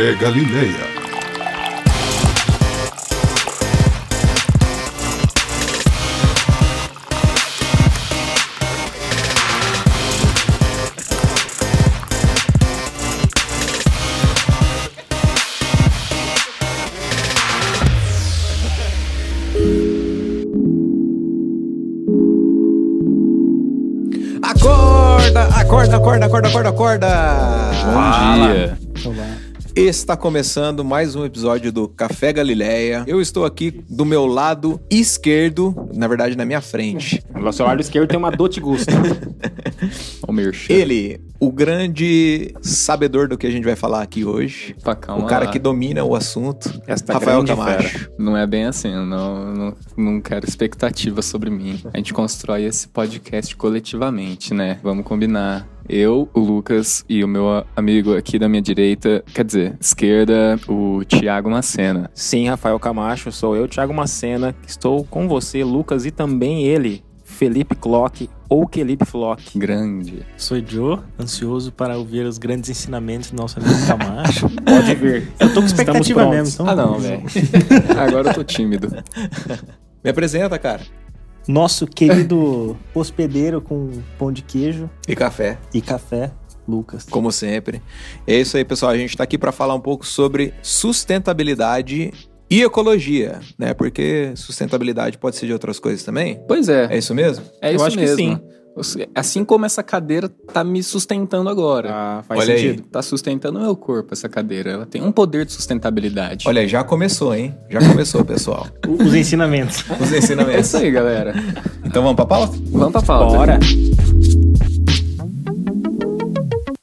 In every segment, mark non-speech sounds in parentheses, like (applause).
Café Galileia. Acorda, acorda, acorda, acorda, acorda, acorda. Bom dia. Está começando mais um episódio do Café Galileia. Eu estou aqui do meu lado esquerdo, na verdade na minha frente. (laughs) No seu lado esquerdo tem uma Dote Gusto. (laughs) Ele, o grande sabedor do que a gente vai falar aqui hoje. Pá, calma o cara lá. que domina o assunto. Esta Rafael Camacho. Não é bem assim, eu não, não, não quero expectativa sobre mim. A gente constrói esse podcast coletivamente, né? Vamos combinar. Eu, o Lucas e o meu amigo aqui da minha direita, quer dizer, esquerda, o Thiago Macena. Sim, Rafael Camacho, sou eu, Thiago Macena. Estou com você, Lucas, e também ele, Felipe Clock, ou Felipe Flock. Grande. Sou Joe, ansioso para ouvir os grandes ensinamentos do nosso amigo (laughs) Camacho. Pode vir. Eu tô com Estamos expectativa mesmo. Então Ah, não, velho. (laughs) Agora eu tô tímido. Me apresenta, cara. Nosso querido (laughs) hospedeiro com pão de queijo E café. e café, Lucas. como sempre. É isso aí, pessoal. A gente está aqui para falar um pouco sobre sustentabilidade e ecologia, né? Porque sustentabilidade pode ser de outras coisas também. Pois é, É isso mesmo? é Eu isso acho que mesmo. sim. Assim como essa cadeira tá me sustentando agora. Ah, faz Olha aí. sentido. Tá sustentando o meu corpo, essa cadeira. Ela tem um poder de sustentabilidade. Olha, já começou, hein? Já começou, pessoal. (laughs) Os ensinamentos. Os É ensinamentos. isso aí, galera. Então vamos pra pauta? Vamos pra pauta. Bora.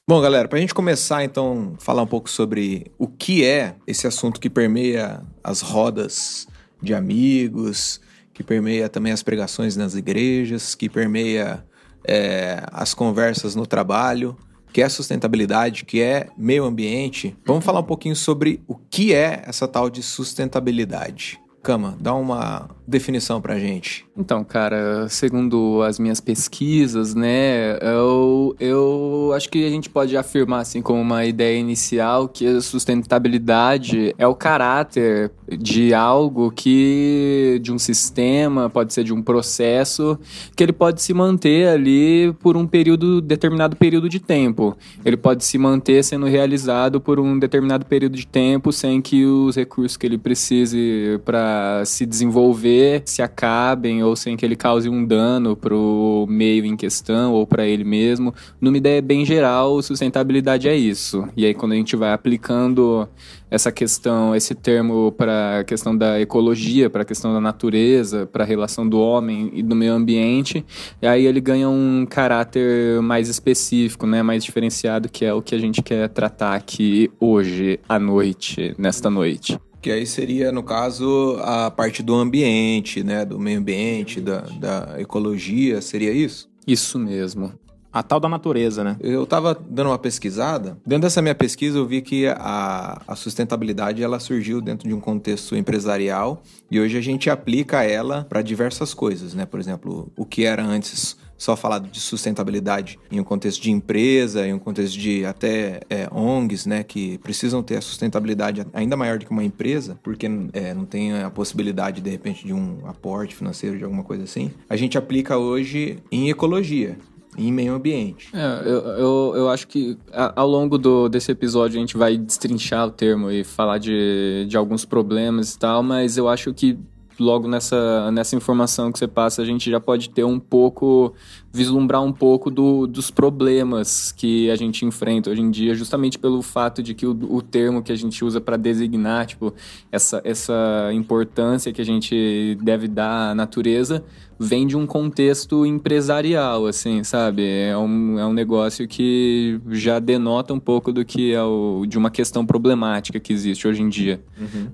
Bom, galera, pra gente começar então falar um pouco sobre o que é esse assunto que permeia as rodas de amigos, que permeia também as pregações nas igrejas, que permeia é, as conversas no trabalho, que é sustentabilidade, que é meio ambiente. Vamos falar um pouquinho sobre o que é essa tal de sustentabilidade. Cama, dá uma definição pra gente. Então, cara, segundo as minhas pesquisas, né, eu, eu acho que a gente pode afirmar, assim, como uma ideia inicial, que a sustentabilidade é o caráter de algo que, de um sistema, pode ser de um processo, que ele pode se manter ali por um período, determinado período de tempo. Ele pode se manter sendo realizado por um determinado período de tempo sem que os recursos que ele precise para se desenvolver se acabem ou sem que ele cause um dano para o meio em questão ou para ele mesmo. Numa ideia bem geral, sustentabilidade é isso. E aí quando a gente vai aplicando essa questão, esse termo para a questão da ecologia, para a questão da natureza, para a relação do homem e do meio ambiente, aí ele ganha um caráter mais específico, né, mais diferenciado, que é o que a gente quer tratar aqui hoje à noite, nesta noite. Que aí seria, no caso, a parte do ambiente, né? Do meio ambiente, da, da ecologia, seria isso? Isso mesmo. A tal da natureza, né? Eu tava dando uma pesquisada. Dentro dessa minha pesquisa, eu vi que a, a sustentabilidade ela surgiu dentro de um contexto empresarial e hoje a gente aplica ela para diversas coisas, né? Por exemplo, o que era antes só falado de sustentabilidade em um contexto de empresa, em um contexto de até é, ONGs, né, que precisam ter a sustentabilidade ainda maior do que uma empresa, porque é, não tem a possibilidade, de repente, de um aporte financeiro, de alguma coisa assim. A gente aplica hoje em ecologia, em meio ambiente. É, eu, eu, eu acho que ao longo do, desse episódio a gente vai destrinchar o termo e falar de, de alguns problemas e tal, mas eu acho que logo nessa, nessa informação que você passa a gente já pode ter um pouco, vislumbrar um pouco do, dos problemas que a gente enfrenta hoje em dia, justamente pelo fato de que o, o termo que a gente usa para designar, tipo, essa, essa importância que a gente deve dar à natureza vem de um contexto empresarial, assim, sabe? É um, é um negócio que já denota um pouco do que é o, de uma questão problemática que existe hoje em dia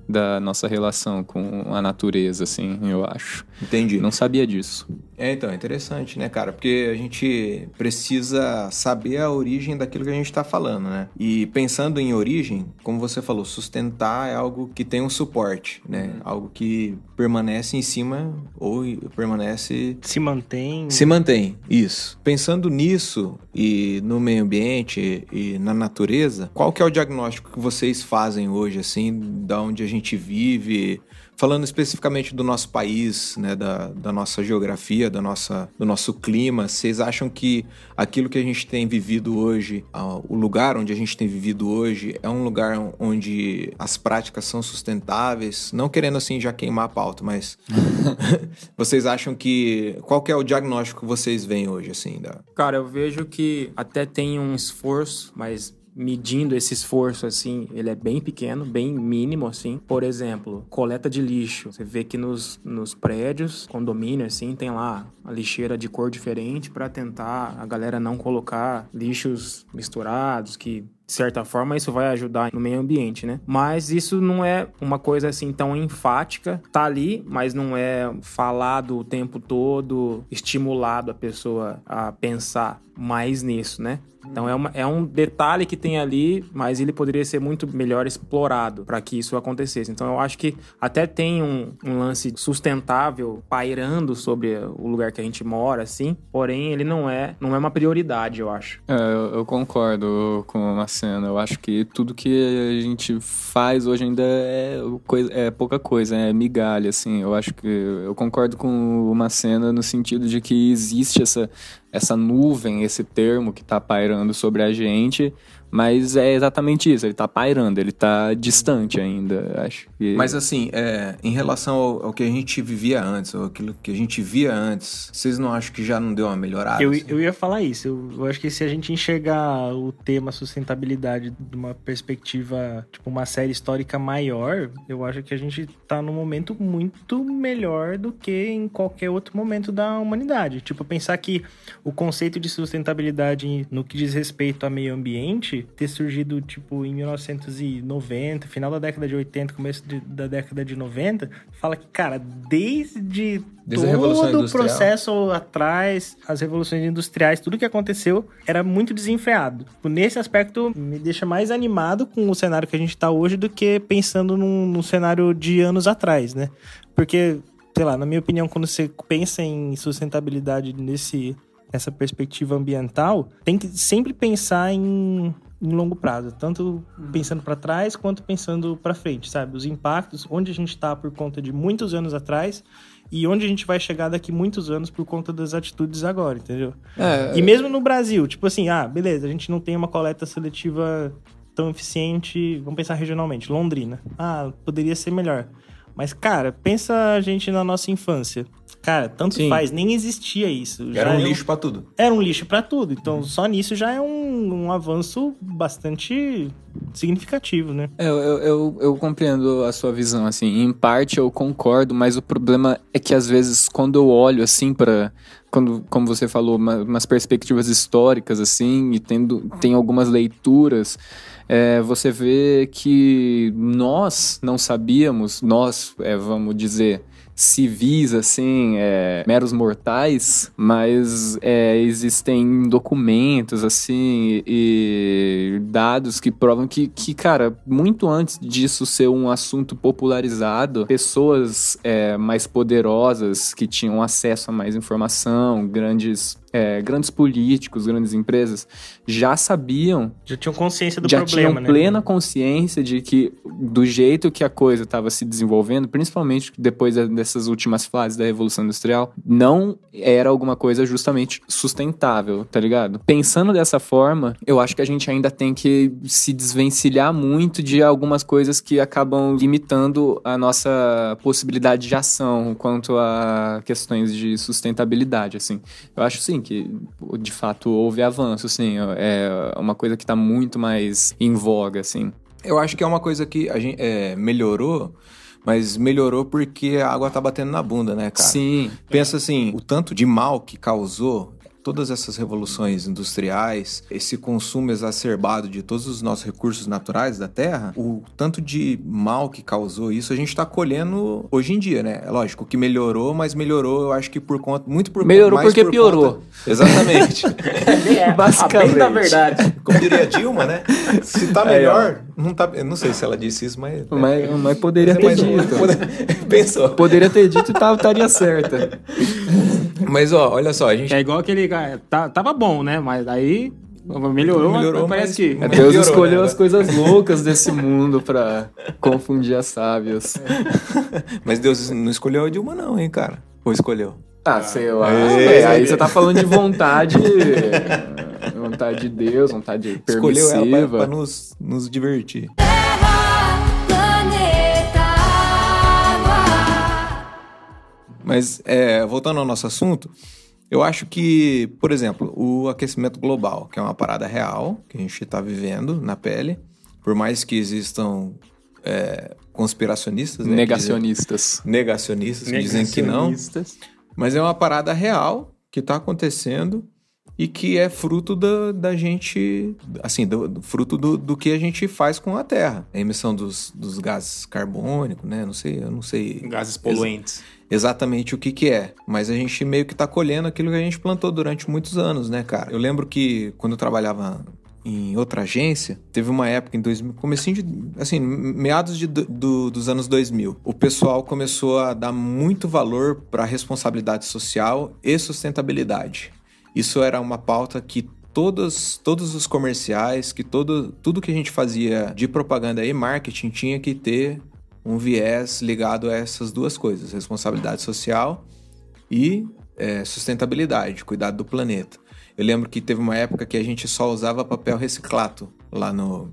da nossa relação com a natureza, assim, eu acho. Entendi. Não sabia disso. É, então, é interessante, né, cara? Porque a gente precisa saber a origem daquilo que a gente está falando, né? E pensando em origem, como você falou, sustentar é algo que tem um suporte, né? Algo que permanece em cima ou permanece. Se mantém. Se mantém, isso. Pensando nisso e no meio ambiente e na natureza, qual que é o diagnóstico que vocês fazem hoje, assim, da onde a gente vive? Falando especificamente do nosso país, né, da, da nossa geografia, da nossa, do nosso clima, vocês acham que aquilo que a gente tem vivido hoje, o lugar onde a gente tem vivido hoje, é um lugar onde as práticas são sustentáveis? Não querendo assim já queimar a pauta, mas (laughs) vocês acham que qual que é o diagnóstico que vocês veem hoje assim? Da... Cara, eu vejo que até tem um esforço, mas medindo esse esforço assim, ele é bem pequeno, bem mínimo assim. Por exemplo, coleta de lixo. Você vê que nos, nos prédios, condomínio assim, tem lá a lixeira de cor diferente para tentar a galera não colocar lixos misturados que de certa forma isso vai ajudar no meio ambiente, né? Mas isso não é uma coisa assim tão enfática, tá ali, mas não é falado o tempo todo, estimulado a pessoa a pensar mais nisso, né? Então é, uma, é um detalhe que tem ali, mas ele poderia ser muito melhor explorado para que isso acontecesse. Então eu acho que até tem um, um, lance sustentável pairando sobre o lugar que a gente mora, assim, porém ele não é, não é uma prioridade, eu acho. É, eu, eu concordo com a Eu acho que tudo que a gente faz hoje ainda é, coisa, é pouca coisa, é migalha, assim. Eu acho que eu concordo com uma cena no sentido de que existe essa essa nuvem, esse termo que está pairando sobre a gente, mas é exatamente isso, ele está pairando, ele está distante ainda, acho. Que... Mas assim, é, em relação ao, ao, que a gente vivia antes, ou aquilo que a gente via antes, vocês não acham que já não deu uma melhorada? Eu, assim? eu ia falar isso, eu, eu, acho que se a gente enxergar o tema sustentabilidade de uma perspectiva, tipo uma série histórica maior, eu acho que a gente está num momento muito melhor do que em qualquer outro momento da humanidade. Tipo, pensar que o conceito de sustentabilidade no que diz respeito ao meio ambiente ter surgido, tipo, em 1990, final da década de 80, começo de, da década de 90, fala que, cara, desde, desde todo o processo atrás, as revoluções industriais, tudo que aconteceu era muito desenfreado. Nesse aspecto, me deixa mais animado com o cenário que a gente tá hoje do que pensando num, num cenário de anos atrás, né? Porque sei lá, na minha opinião, quando você pensa em sustentabilidade nesse essa perspectiva ambiental, tem que sempre pensar em, em longo prazo, tanto pensando para trás quanto pensando para frente, sabe? Os impactos, onde a gente está por conta de muitos anos atrás e onde a gente vai chegar daqui muitos anos por conta das atitudes agora, entendeu? É, e mesmo no Brasil, tipo assim, ah, beleza, a gente não tem uma coleta seletiva tão eficiente, vamos pensar regionalmente, Londrina. Ah, poderia ser melhor. Mas, cara, pensa a gente na nossa infância. Cara, tanto Sim. faz, nem existia isso. Era um é lixo para tudo. Era um lixo para tudo. Então, uhum. só nisso já é um, um avanço bastante significativo, né? É, eu, eu, eu, eu, compreendo a sua visão, assim. Em parte eu concordo, mas o problema é que às vezes quando eu olho, assim, para quando, como você falou, uma, umas perspectivas históricas, assim, e tendo, tem algumas leituras é, você vê que nós não sabíamos, nós, é, vamos dizer, civis, assim, é, meros mortais, mas é, existem documentos, assim, e dados que provam que, que, cara, muito antes disso ser um assunto popularizado, pessoas é, mais poderosas que tinham acesso a mais informação, grandes é, grandes políticos, grandes empresas já sabiam. Já tinham consciência do já problema, tinham né? plena consciência de que, do jeito que a coisa estava se desenvolvendo, principalmente depois dessas últimas fases da Revolução Industrial, não era alguma coisa justamente sustentável, tá ligado? Pensando dessa forma, eu acho que a gente ainda tem que se desvencilhar muito de algumas coisas que acabam limitando a nossa possibilidade de ação quanto a questões de sustentabilidade, assim. Eu acho, sim, que de fato houve avanço, assim, é uma coisa que está muito mais em voga, assim. Eu acho que é uma coisa que a gente é, melhorou, mas melhorou porque a água tá batendo na bunda, né, cara? Sim. Pensa assim, o tanto de mal que causou todas essas revoluções industriais, esse consumo exacerbado de todos os nossos recursos naturais da Terra, o tanto de mal que causou isso, a gente está colhendo hoje em dia, né? É lógico que melhorou, mas melhorou, eu acho que por conta, muito por Melhorou mais porque por piorou. conta- Exatamente. (laughs) É, Basicamente. a bem da verdade. Como diria Dilma, né? Se tá melhor, não tá. Eu não sei se ela disse isso, mas. Mas, mas poderia Mas ter é mais- dito. (laughs) Pensou. Poderia ter dito e estaria certa. (laughs) Mas ó, olha só, a gente É igual aquele cara. Tá, tava bom, né? Mas aí melhorou, Melhorou, mas mas- parece que. mas- Deus piorou, escolheu né? as coisas loucas desse mundo pra confundir as sábias. Mas Deus não escolheu a Dilma, não, hein, cara? Ou escolheu? Ah, sei lá. É, É, aí você tá falando de vontade. vontade de Deus, vontade Escolheu ela pra, permissiva. pra nos, nos divertir. Mas, é, voltando ao nosso assunto, eu acho que, por exemplo, o aquecimento global, que é uma parada real, que a gente está vivendo na pele, por mais que existam é, conspiracionistas, né, Negacionistas. que dizem- negacionistas que dizem que não, mas é uma parada real que está acontecendo e que é fruto da, da gente, assim, do, do- fruto do, do que a gente faz com a Terra. A emissão dos, dos gases carbônicos, né? Não sei, eu não sei Gases poluentes. Exatamente o que que é, mas a gente meio que tá colhendo aquilo que a gente plantou durante muitos anos, né, cara? Eu lembro que quando eu trabalhava em outra agência, teve uma época em 2000, comecinho de, assim, meados de, do- do- dos anos 2000, o pessoal começou a dar muito valor para responsabilidade social e sustentabilidade. Isso era uma pauta que todos, todos os comerciais, que todo, tudo que a gente fazia de propaganda e marketing tinha que ter um viés ligado a essas duas coisas: responsabilidade social e é, sustentabilidade, cuidado do planeta. Eu lembro que teve uma época que a gente só usava papel reciclado lá no,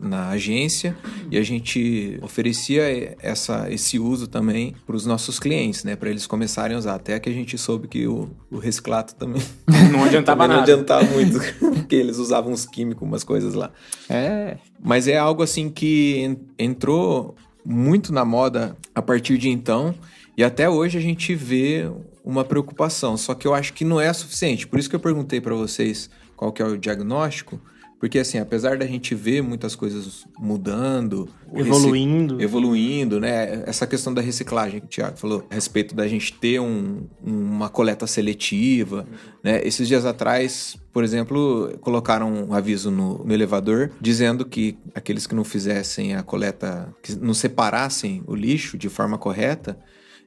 na agência e a gente oferecia essa, esse uso também para os nossos clientes, né? Para eles começarem a usar. Até que a gente soube que o, o reciclado também, (laughs) Não adiantava também não nada. adiantava muito, (laughs) porque eles usavam uns químicos, umas coisas lá. É. Mas é algo assim que en- entrou muito na moda a partir de então e até hoje a gente vê uma preocupação. Só que eu acho que não é suficiente. Por isso que eu perguntei para vocês qual que é o diagnóstico, porque assim, apesar da gente ver muitas coisas mudando, o reci- Evoluindo. evoluindo, né? Essa questão da reciclagem que o Thiago falou, a respeito da gente ter um- uma coleta seletiva, né? Esses dias atrás, por exemplo, colocaram um aviso no, no elevador dizendo que aqueles que não fizessem a coleta, que não separassem o lixo de forma correta,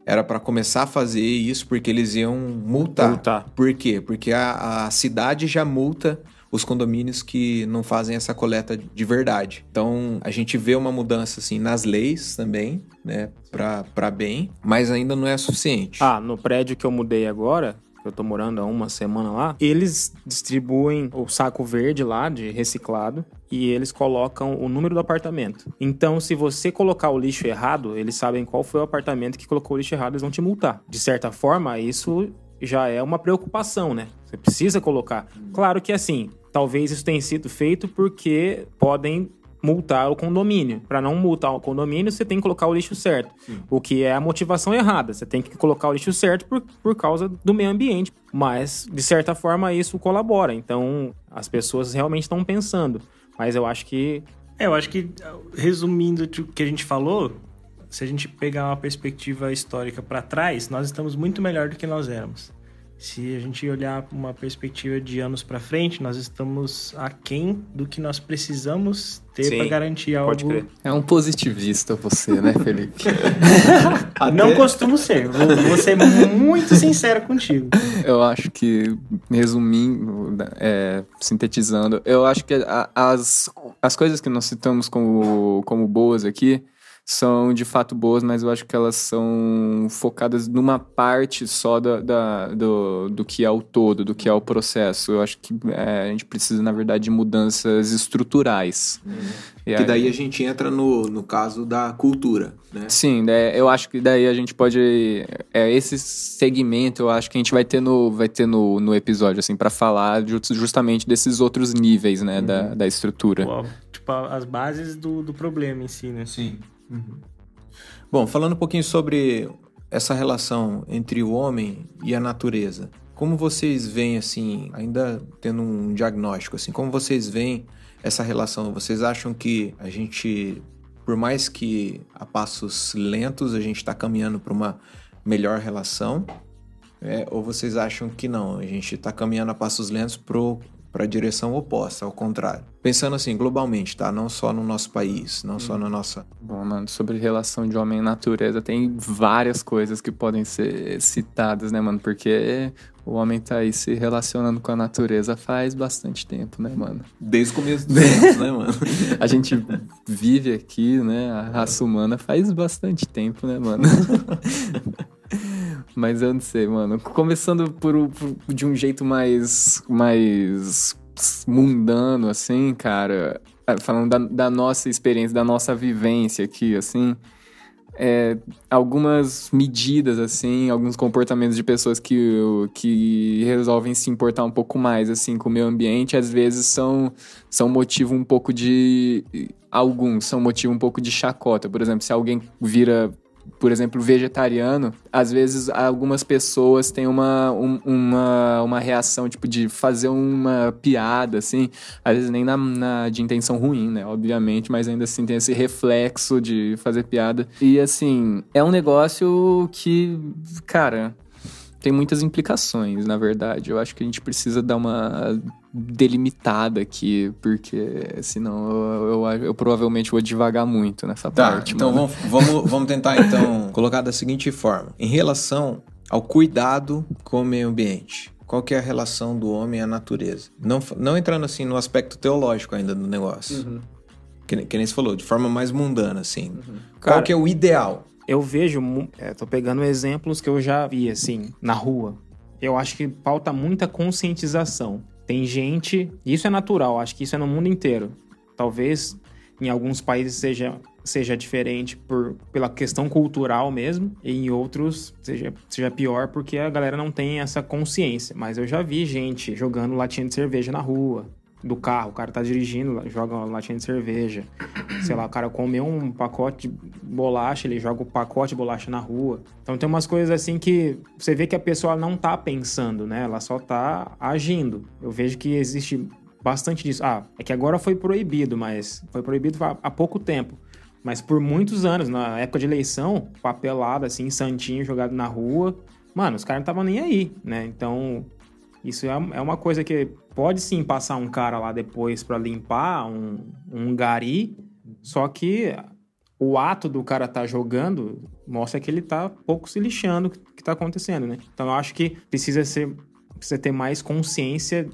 era para começar a fazer isso porque eles iam multar. Multar. Por quê? Porque a, a cidade já multa os condomínios que não fazem essa coleta de verdade. Então, a gente vê uma mudança assim nas leis também, né, para bem, mas ainda não é suficiente. Ah, no prédio que eu mudei agora, eu tô morando há uma semana lá, eles distribuem o saco verde lá de reciclado e eles colocam o número do apartamento. Então, se você colocar o lixo errado, eles sabem qual foi o apartamento que colocou o lixo errado, eles vão te multar. De certa forma, isso já é uma preocupação, né? Você precisa colocar. Claro que assim, talvez isso tenha sido feito porque podem multar o condomínio. Para não multar o condomínio, você tem que colocar o lixo certo. O que é a motivação errada. Você tem que colocar o lixo certo por, por causa do meio ambiente. Mas, de certa forma, isso colabora. Então, as pessoas realmente estão pensando. Mas eu acho que É, eu acho que, resumindo o que a gente falou, se a gente pegar uma perspectiva histórica para trás, nós estamos muito melhor do que nós éramos. Se a gente olhar uma perspectiva de anos para frente, nós estamos aquém do que nós precisamos ter para garantir algo. pode crer. É um positivista você, né, Felipe? (laughs) Não costumo ser. Vou, vou ser muito sincero contigo. Eu acho que, resumindo, é, sintetizando, eu acho que as, as coisas que nós citamos como, como boas aqui são de fato boas, mas eu acho que elas são focadas numa parte só da, da- do, do que é o todo, do que é o processo. Eu acho que é, a gente precisa, na verdade, de mudanças estruturais. E Que aí- daí a gente entra no, no caso da cultura, né? Sim, né, eu acho que daí a gente pode. É, esse segmento eu acho que a gente vai ter no, vai ter no, no episódio, assim, para falar ju- justamente desses outros níveis, né, da, da estrutura. Pô, Tipo, as bases do, do problema em si, né? Sim. Bom, falando um pouquinho sobre essa relação entre o homem e a natureza. Como vocês veem, assim, ainda tendo um diagnóstico, assim, como vocês veem essa relação? Vocês acham que a gente, por mais que a passos lentos, a gente está caminhando para uma melhor relação? É, ou vocês acham que não? A gente está caminhando a passos lentos para a direção oposta, ao contrário. Pensando assim, globalmente, tá? Não só no nosso país, não só na nossa. Bom, mano, sobre relação de homem e natureza, tem várias coisas que podem ser citadas, né, mano? Porque o homem tá aí se relacionando com a natureza faz bastante tempo, né, mano? Desde o começo do (laughs) tempo, né, mano? A gente vive aqui, né? A raça humana faz bastante tempo, né, mano? (laughs) Mas eu não sei, mano. Começando por, por- de um jeito mais, mais mundano, assim, cara. ah, Falando da, da nossa experiência, da nossa vivência aqui, assim. é, algumas medidas, assim, alguns comportamentos de pessoas que, que resolvem se importar um pouco mais, assim, com o meio ambiente, às vezes são, são motivo um pouco de... Alguns são motivo um pouco de chacota. Por exemplo, se alguém vira por exemplo, vegetariano, às vezes algumas pessoas têm uma, um- uma, uma reação, tipo, de fazer uma piada, assim, às vezes nem na, na- de intenção ruim, né, obviamente, mas ainda assim tem esse reflexo de fazer piada. E, assim, é um negócio que, cara, tem muitas implicações, na verdade. Eu acho que a gente precisa dar uma delimitada aqui, porque senão eu, eu, eu provavelmente vou devagar muito nessa Tá, parte. então mano. vamos, vamos, vamos tentar então (laughs) colocar da seguinte forma. Em relação ao cuidado com o meio ambiente, qual que é a relação do homem à natureza? Não, não entrando assim no aspecto teológico ainda do negócio. Que, nem- que nem você falou, de forma mais mundana, assim. Qual Cara, que é o ideal? Eu vejo, é, tô pegando exemplos que eu já vi, assim, na rua. Eu acho que falta muita conscientização. Tem gente, isso é natural, acho que isso é no mundo inteiro. Talvez em alguns países seja, seja diferente por, pela questão cultural mesmo, e em outros seja, seja pior porque a galera não tem essa consciência. Mas eu já vi gente jogando latinha de cerveja na rua, do carro, o cara tá dirigindo, joga uma latinha de cerveja. Sei lá, o cara comeu um pacote de bolacha, ele joga o pacote de bolacha na rua. Então tem umas coisas assim que você vê que a pessoa não tá pensando, né? Ela só tá agindo. Eu vejo que existe bastante disso. Ah, é que agora foi proibido, mas foi proibido há pouco tempo. Mas por muitos anos, na época de eleição, papelada, assim, santinho jogado na rua. Mano, os caras não estavam nem aí, né? Então, isso é, é uma coisa que pode sim passar um cara lá depois pra limpar um, um gari, só que o ato do cara tá jogando mostra que ele tá pouco se lixando o que tá acontecendo, né? Então eu acho que precisa ser precisa ter mais consciência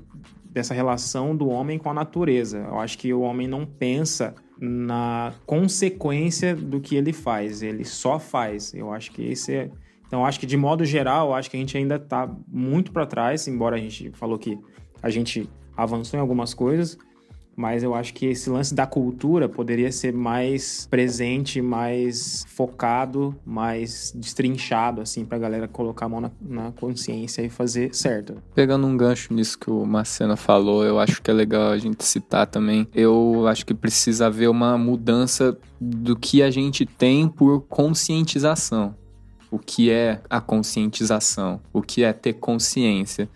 dessa relação do homem com a natureza. Eu acho que o homem não pensa na consequência do que ele faz, ele só faz. Eu acho que esse é então, acho que de modo geral, acho que a gente ainda está muito para trás, embora a gente falou que a gente avançou em algumas coisas, mas eu acho que esse lance da cultura poderia ser mais presente, mais focado, mais destrinchado, assim, pra galera colocar a mão na, na consciência e fazer certo. Pegando um gancho nisso que o Marcena falou, eu acho que é legal a gente citar também. Eu acho que precisa haver uma mudança do que a gente tem por conscientização. O que é a conscientização? O que é ter consciência?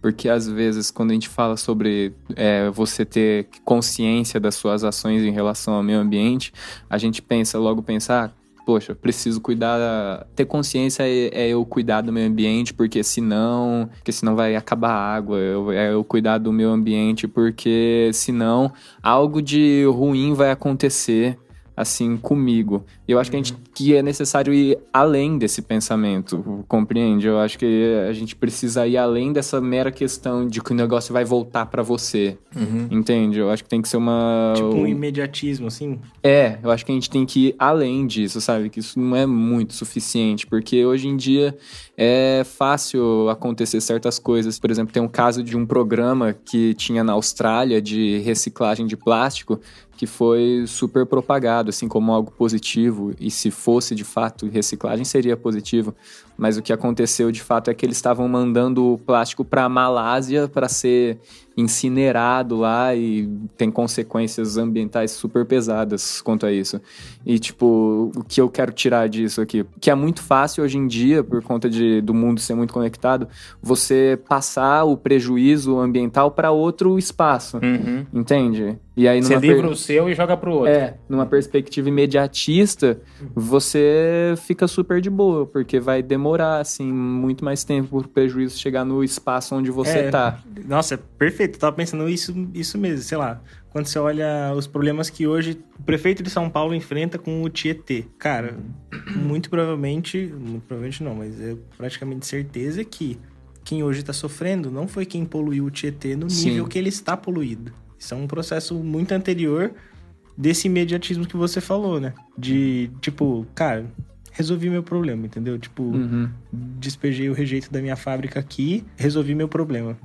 Porque às vezes, quando a gente fala sobre é, você ter consciência das suas ações em relação ao meio ambiente, a gente pensa, logo pensar, poxa, preciso cuidar. Ter consciência é, é eu cuidar do meio ambiente, porque senão. Porque senão vai acabar a água. É eu cuidar do meio ambiente, porque senão algo de ruim vai acontecer assim comigo. E eu acho que a gente que é necessário ir além desse pensamento, compreende? Eu acho que a gente precisa ir além dessa mera questão de que o negócio vai voltar pra você. Entende? Eu acho que tem que ser uma Tipo um imediatismo, assim. é, eu acho que a gente tem que ir além disso, sabe? Que isso não é muito suficiente, porque hoje em dia é fácil acontecer certas coisas. Por exemplo, tem um caso de um programa que tinha na Austrália de reciclagem de plástico que foi super propagado, assim, como algo positivo. E se fosse de fato reciclagem, seria positivo. Mas o que aconteceu de fato é que eles estavam mandando o plástico para a Malásia para ser incinerado lá e tem consequências ambientais super pesadas quanto a isso. E, tipo, o que eu quero tirar disso aqui? Que é muito fácil hoje em dia, por conta de, do mundo ser muito conectado, você passar o prejuízo ambiental para outro espaço. Uhum. Entende? E aí, Você livra per- o seu e joga pro outro. é, numa perspectiva imediatista, você fica super de boa, porque vai demorar, assim, muito mais tempo pro prejuízo chegar no espaço onde você É. tá. Nossa, perfeito. Eu tava pensando isso, isso mesmo, sei lá. Quando você olha os problemas que hoje o prefeito de São Paulo enfrenta com o Tietê. Cara, muito provavelmente, muito provavelmente não, mas é praticamente certeza que quem hoje tá sofrendo não foi quem poluiu o Tietê no Sim. nível que ele está poluído. Isso é um processo muito anterior desse imediatismo que você falou, né? De, tipo, cara, resolvi meu problema, entendeu? Tipo, Uhum. despejei o rejeito da minha fábrica aqui, resolvi meu problema.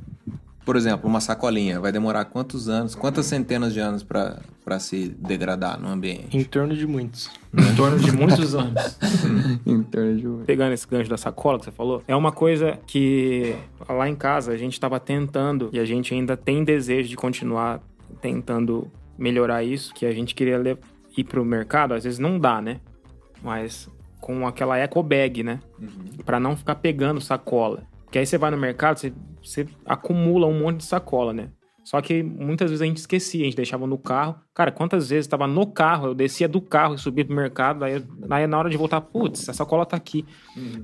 Por exemplo, uma sacolinha vai demorar quantos anos, quantas centenas de anos para se degradar no ambiente? Em torno de muitos. Em torno de muitos anos. (laughs) Em torno de... Pegando esse gancho da sacola que você falou, é uma coisa que lá em casa a gente estava tentando e a gente ainda tem desejo de continuar tentando melhorar isso, que a gente queria ir pro mercado, às vezes não dá, né? Mas com aquela eco bag, né? Pra não ficar pegando sacola. Porque aí você vai no mercado, você, você acumula um monte de sacola, né? Só que muitas vezes a gente esquecia, a gente deixava no carro. Cara, quantas vezes estava no carro, eu descia do carro e subia pro mercado, aí, aí na hora de voltar, putz, a sacola tá aqui.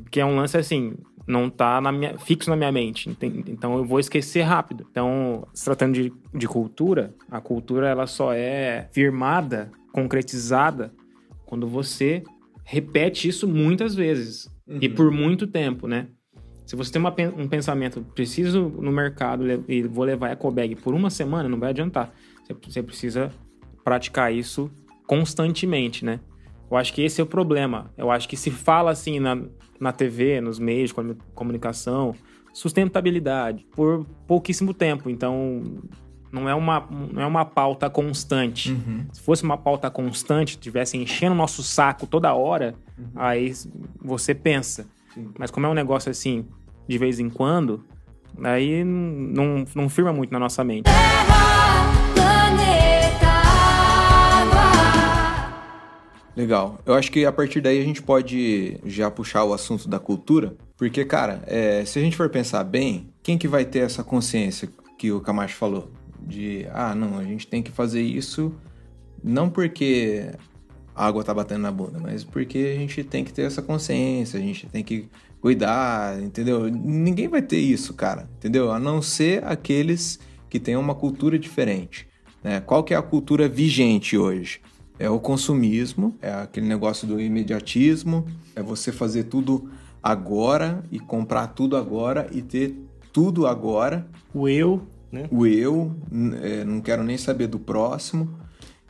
Porque é um lance assim, não tá na minha, fixo na minha mente. Então eu vou esquecer rápido. Então, se tratando de, de cultura, a cultura ela só é firmada, concretizada, quando você repete isso muitas vezes. E por muito tempo, né? Se você tem uma um pensamento, preciso no mercado e vou levar ecobag por uma semana, não vai adiantar. Você, você precisa praticar isso constantemente, né? Eu acho que esse é o problema. Eu acho que se fala assim na, na TV, nos meios de comu- comunicação, sustentabilidade por pouquíssimo tempo. Então, não é uma, não é uma pauta constante. Se fosse uma pauta constante, tivesse enchendo o nosso saco toda hora, aí você pensa. Mas como é um negócio assim, de vez em quando, aí não, não firma muito na nossa mente. Terra, planeta, água. Legal. Eu acho que a partir daí a gente pode já puxar o assunto da cultura, porque, cara, é, se a gente for pensar bem, quem que vai ter essa consciência que o Camacho falou? De, ah, não, a gente tem que fazer isso não porque a água tá batendo na bunda, mas porque a gente tem que ter essa consciência, a gente tem que cuidar, entendeu? Ninguém vai ter isso, cara, entendeu? A não ser aqueles que têm uma cultura diferente. Né? Qual que é a cultura vigente hoje? É o consumismo, é aquele negócio do imediatismo, é você fazer tudo agora e comprar tudo agora e ter tudo agora. O eu, né? O eu, é, não quero nem saber do próximo.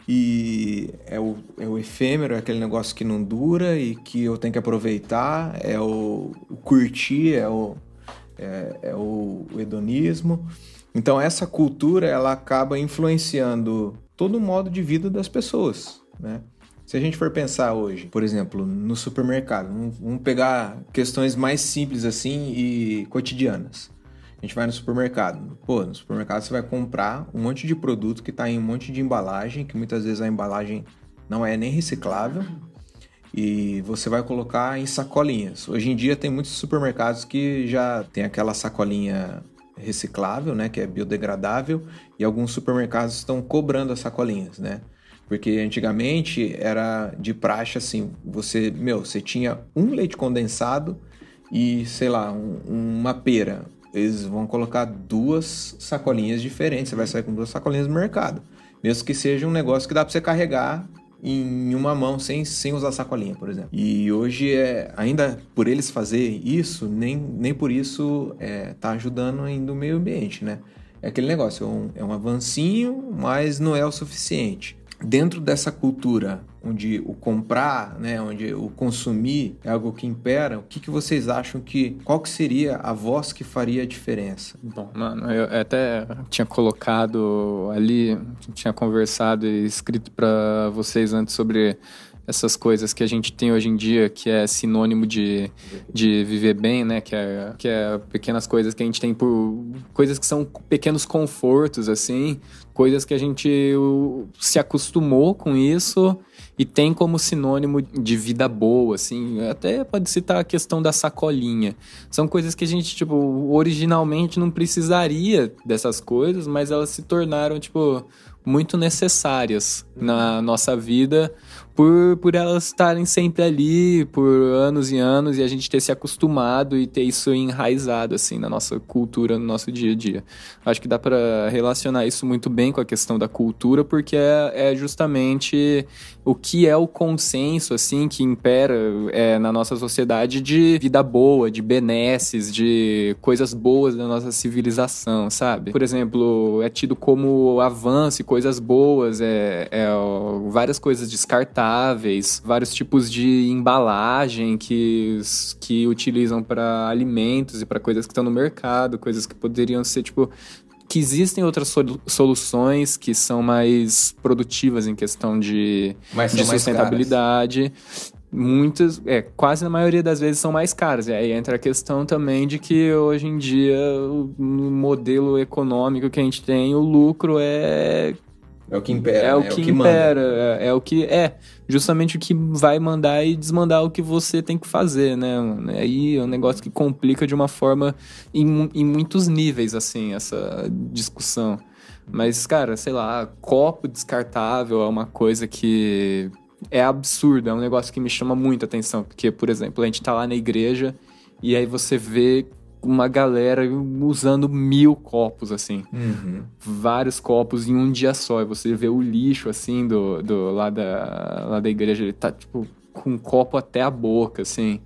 E é o, é o efêmero, é aquele negócio que não dura e que eu tenho que aproveitar, é o, o curtir, é o, é, é o, hedonismo. Então essa cultura ela acaba influenciando todo o modo de vida das pessoas, né? Se a gente for pensar hoje, por exemplo, no supermercado, vamos pegar questões mais simples assim e cotidianas. A gente vai no supermercado. Pô, no supermercado você vai comprar um monte de produto que está em um monte de embalagem, que muitas vezes a embalagem não é nem reciclável. E você vai colocar em sacolinhas. Hoje em dia tem muitos supermercados que já tem aquela sacolinha reciclável, né, que é biodegradável, e alguns supermercados estão cobrando as sacolinhas, né? Porque antigamente era de praxe assim, você, meu, você tinha um leite condensado e, sei lá, um- uma pera. Eles vão colocar duas sacolinhas diferentes, você vai sair com duas sacolinhas no mercado. Mesmo que seja um negócio que dá pra você carregar em uma mão sem, sem usar sacolinha, por exemplo. E hoje, é, ainda por eles fazer isso, nem, nem por isso é, tá ajudando ainda o meio ambiente, né? É aquele negócio, é um, é um avancinho, mas não é o suficiente. Dentro dessa cultura onde o comprar, né, onde o consumir é algo que impera, o que, que vocês acham que qual que seria a voz que faria a diferença? Bom, mano, eu até tinha colocado ali, tinha conversado e escrito pra vocês antes sobre essas coisas que a gente tem hoje em dia, que é sinônimo de, de viver bem, né? Que é, que é pequenas coisas que a gente tem por. coisas que são pequenos confortos, assim, coisas que a gente se acostumou com isso e tem como sinônimo de vida boa, assim. Até pode citar a questão da sacolinha. São coisas que a gente, tipo, originalmente não precisaria dessas coisas, mas elas se tornaram, tipo, muito necessárias na nossa vida por, por elas estarem sempre ali por anos e anos e a gente ter se acostumado e ter isso enraizado assim na nossa cultura, no nosso dia a dia. Acho que dá para relacionar isso muito bem com a questão da cultura porque é, é, justamente o que é o consenso assim que impera é, na nossa sociedade de vida boa, de benesses, de coisas boas da nossa civilização, sabe? Por exemplo, é tido como avanço e coisas boas, é, é várias coisas descartáveis descartáveis, vários tipos de embalagem que, que utilizam para alimentos e para coisas que estão no mercado, coisas que poderiam ser tipo que existem outras soluções que são mais produtivas em questão de, de sustentabilidade. Muitas, é, quase na maioria das vezes são mais caras. E aí entra a questão também de que hoje em dia, no modelo econômico que a gente tem, o lucro é é o que impera. É o né? que, é o que impera. É, é, o que. É, justamente o que vai mandar e desmandar o que você tem que fazer, né? Aí é um negócio que complica de uma forma em, em muitos níveis, assim, essa discussão. Mas, cara, sei lá, copo descartável é uma coisa que é absurda, é um negócio que me chama muita atenção. Porque, por exemplo, a gente tá lá na igreja e aí você vê uma galera usando mil copos, assim. Uhum. Vários copos em um dia só. E você vê o lixo, assim, do, do, lá, da, lá da igreja. Ele tá, tipo, com um copo até a boca, assim.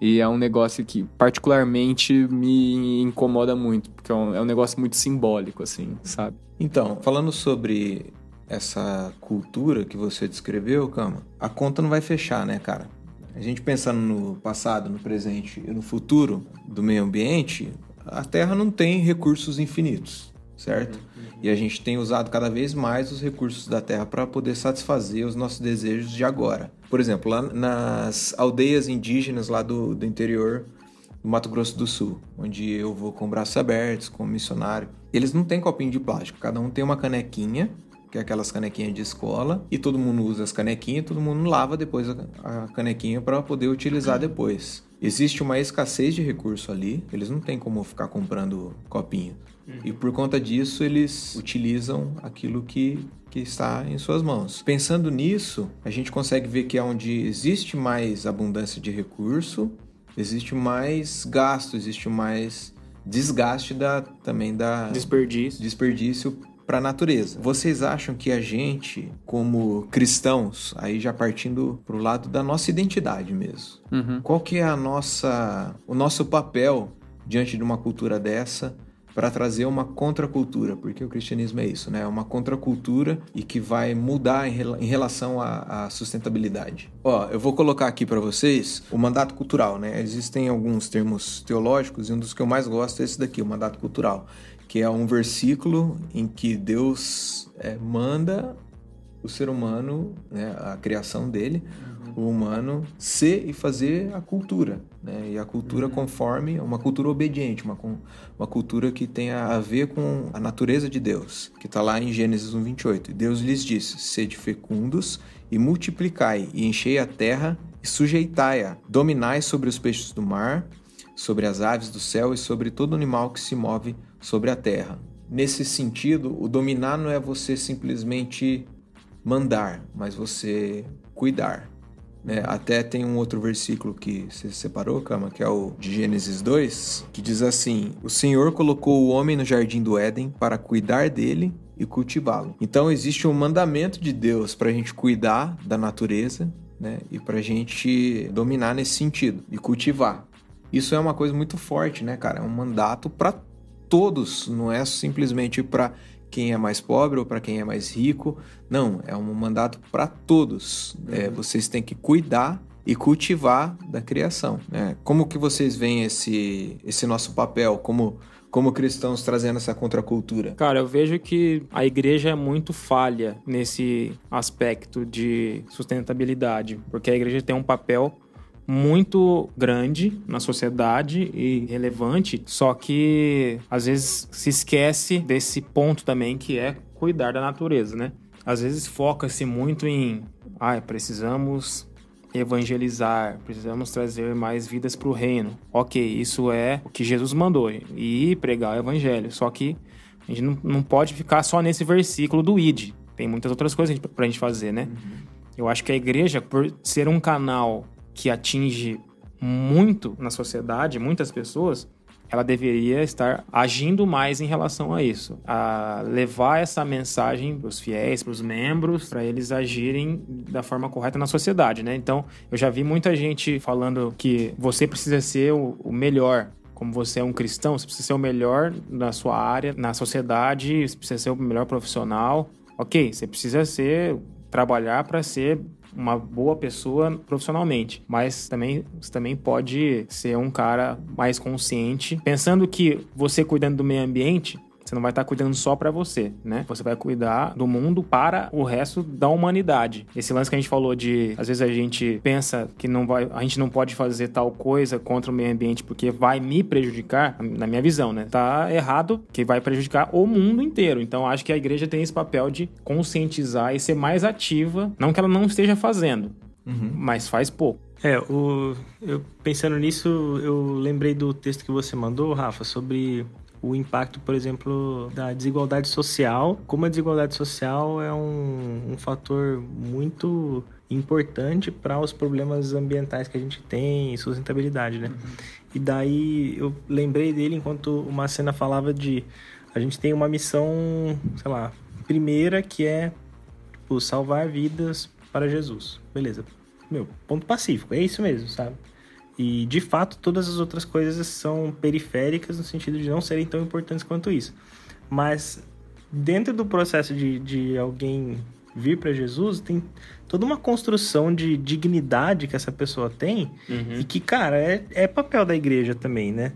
E é um negócio que particularmente me incomoda muito, porque é um, é um negócio muito simbólico, assim, sabe? Então, falando sobre essa cultura que você descreveu, Cama, a conta não vai fechar, né, cara? A gente pensando no passado, no presente e no futuro do meio ambiente, a Terra não tem recursos infinitos, certo? E a gente tem usado cada vez mais os recursos da Terra para poder satisfazer os nossos desejos de agora. Por exemplo, lá nas aldeias indígenas lá do, do interior do Mato Grosso do Sul, onde eu vou com braços abertos, como missionário, eles não têm copinho de plástico, cada um tem uma canequinha que é aquelas canequinhas de escola, e todo mundo usa as canequinhas, todo mundo lava depois a, canequinha para poder utilizar depois. Existe uma escassez de recurso ali, eles não têm como ficar comprando copinho. Uhum. E por conta disso, eles utilizam aquilo que, que está em suas mãos. Pensando nisso, a gente consegue ver que é onde existe mais abundância de recurso, existe mais gasto, existe mais desgaste da, também da desperdício, desperdício para a natureza. Vocês acham que a gente, como cristãos, aí já partindo para o lado da nossa identidade mesmo, uhum. qual que é a nossa, o nosso papel diante de uma cultura dessa? para trazer uma contracultura, porque o cristianismo é isso, né? É uma contracultura e que vai mudar em, relação à, à sustentabilidade. Ó, eu vou colocar aqui para vocês o mandato cultural, né? Existem alguns termos teológicos e um dos que eu mais gosto é esse daqui, o mandato cultural que é um versículo em que Deus é, manda o ser humano, né, a criação dele, uhum. o humano, ser e fazer a cultura. Né? E a cultura uhum. conforme, uma cultura obediente, uma, uma cultura que tenha a ver com a natureza de Deus, que está lá em Gênesis 1, 28. Deus lhes disse: Sede fecundos e multiplicai, e enchei a terra e sujeitai-a, dominai sobre os peixes do mar, sobre as aves do céu e sobre todo animal que se move sobre a terra. Nesse sentido, o dominar não é você simplesmente mandar, mas você cuidar. Né? Até tem um outro versículo que você separou, Cama, que é o de Gênesis 2, que diz assim: O Senhor colocou o homem no jardim do Éden para cuidar dele e cultivá-lo. Então existe um mandamento de Deus para a gente cuidar da natureza né? e para a gente dominar nesse sentido e cultivar. Isso é uma coisa muito forte, né, cara? É um mandato para todos, não é simplesmente para quem é mais pobre ou para quem é mais rico. Não, é um mandato para todos. É, uhum. É, vocês têm que cuidar e cultivar da criação. Né? Como que vocês veem esse, esse nosso papel como como cristãos trazendo essa contracultura? Cara, eu vejo que a igreja é muito falha nesse aspecto de sustentabilidade, porque a igreja tem um papel muito grande na sociedade e relevante, só que às vezes se esquece desse ponto também que é cuidar da natureza, né? Às vezes foca-se muito em, ah, precisamos evangelizar, precisamos trazer mais vidas para o reino. Ok, isso é o que Jesus mandou, e pregar o evangelho. Só que a gente não, não pode ficar só nesse versículo do ID. Tem muitas outras coisas para a gente fazer, né? Eu acho que a igreja, por ser um canal que atinge muito na sociedade, muitas pessoas, ela deveria estar agindo mais em relação a isso, a levar essa mensagem para os fiéis, para os membros, para eles agirem da forma correta na sociedade, né? Então, eu já vi muita gente falando que você precisa ser o, melhor. Como você é um cristão, você precisa ser o melhor na sua área, na sociedade, você precisa ser o melhor profissional. Ok, você precisa ser trabalhar para ser uma boa pessoa profissionalmente, mas também você também pode ser um cara mais consciente, pensando que você cuidando do meio ambiente você não vai estar cuidando só para você, né? Você vai cuidar do mundo para o resto da humanidade. Esse lance que a gente falou de, às vezes a gente pensa que não vai, a gente não pode fazer tal coisa contra o meio ambiente porque vai me prejudicar, na minha visão, né? Tá errado, que vai prejudicar o mundo inteiro. Então acho que a igreja tem esse papel de conscientizar e ser mais ativa, não que ela não esteja fazendo, mas faz pouco. É, o, eu, pensando nisso, eu lembrei do texto que você mandou, Rafa, sobre o impacto, por exemplo, da desigualdade social. Como a desigualdade social é um, um fator muito importante para os problemas ambientais que a gente tem e sustentabilidade, né? E daí eu lembrei dele enquanto uma cena falava de a gente tem uma missão, sei lá, primeira que é tipo, salvar vidas para Jesus. Beleza. Meu, ponto pacífico, é isso mesmo, sabe? E de fato, todas as outras coisas são periféricas no sentido de não serem tão importantes quanto isso. Mas dentro do processo de, de alguém vir para Jesus, tem toda uma construção de dignidade que essa pessoa tem e que, cara, é, é papel da igreja também, né?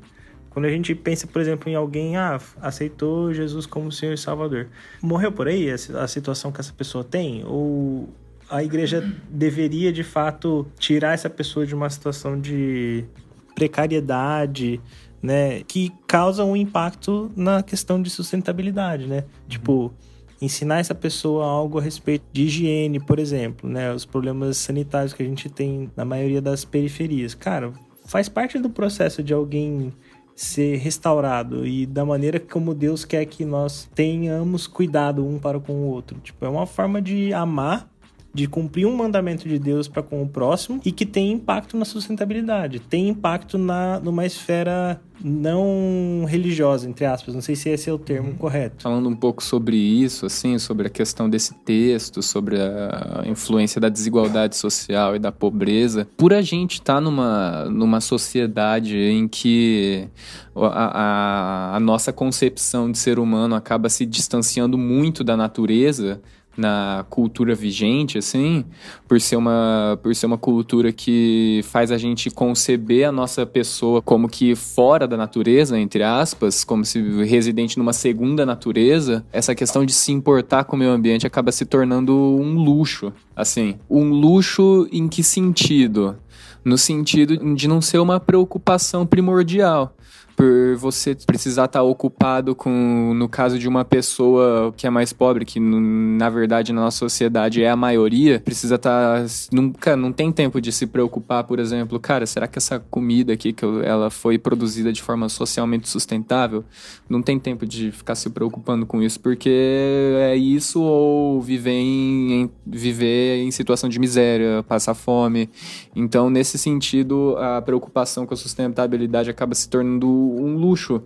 Quando a gente pensa, por exemplo, em alguém, ah, aceitou Jesus como Senhor e Salvador. Morreu por aí a, a situação que essa pessoa tem? Ou a igreja deveria, de fato, tirar essa pessoa de uma situação de precariedade, né? Que causa um impacto na questão de sustentabilidade, né? Tipo, ensinar essa pessoa algo a respeito de higiene, por exemplo, né? Os problemas sanitários que a gente tem na maioria das periferias. Cara, faz parte do processo de alguém ser restaurado e da maneira como Deus quer que nós tenhamos cuidado um para com o outro. Tipo, é uma forma de amar, de cumprir um mandamento de Deus para com o próximo e que tem impacto na sustentabilidade, tem impacto na numa esfera não religiosa, entre aspas. Não sei se esse é o termo correto. Falando um pouco sobre isso, assim, sobre a questão desse texto, sobre a influência da desigualdade social e da pobreza, por a gente estar numa, numa sociedade em que a, a, a nossa concepção de ser humano acaba se distanciando muito da natureza, na cultura vigente, assim, por ser uma, por ser uma cultura que faz a gente conceber a nossa pessoa como que fora da natureza, entre aspas, como se residente numa segunda natureza, essa questão de se importar com o meio ambiente acaba se tornando um luxo, assim. Um luxo em que sentido? No sentido de não ser uma preocupação primordial por você precisar estar ocupado com, no caso de uma pessoa que é mais pobre, que na verdade na nossa sociedade é a maioria, precisa estar nunca não tem tempo de se preocupar, por exemplo, cara, será que essa comida aqui que ela foi produzida de forma socialmente sustentável? Não tem tempo de ficar se preocupando com isso, porque é isso ou viver em, em- viver em situação de miséria, passar fome. Então, nesse sentido, a preocupação com a sustentabilidade acaba se tornando um luxo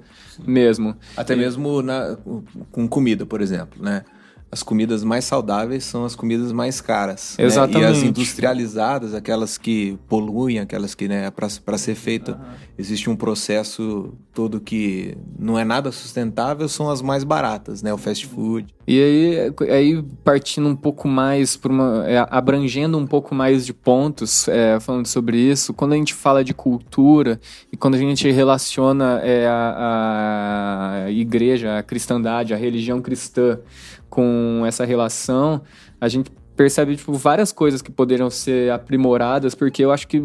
mesmo. Até mesmo na- com comida, por exemplo, né? As comidas mais saudáveis são as comidas mais caras. né? E as Exatamente. industrializadas, aquelas que poluem, aquelas que, né, para ser feita, existe um processo todo que não é nada sustentável, são as mais baratas, né? O fast food. E aí, aí partindo um pouco mais por uma. é, abrangendo um pouco mais de pontos, é, falando sobre isso, quando a gente fala de cultura e quando a gente relaciona é, a, a igreja, a cristandade, a religião cristã com essa relação, a gente percebe tipo, várias coisas que poderiam ser aprimoradas, porque eu acho que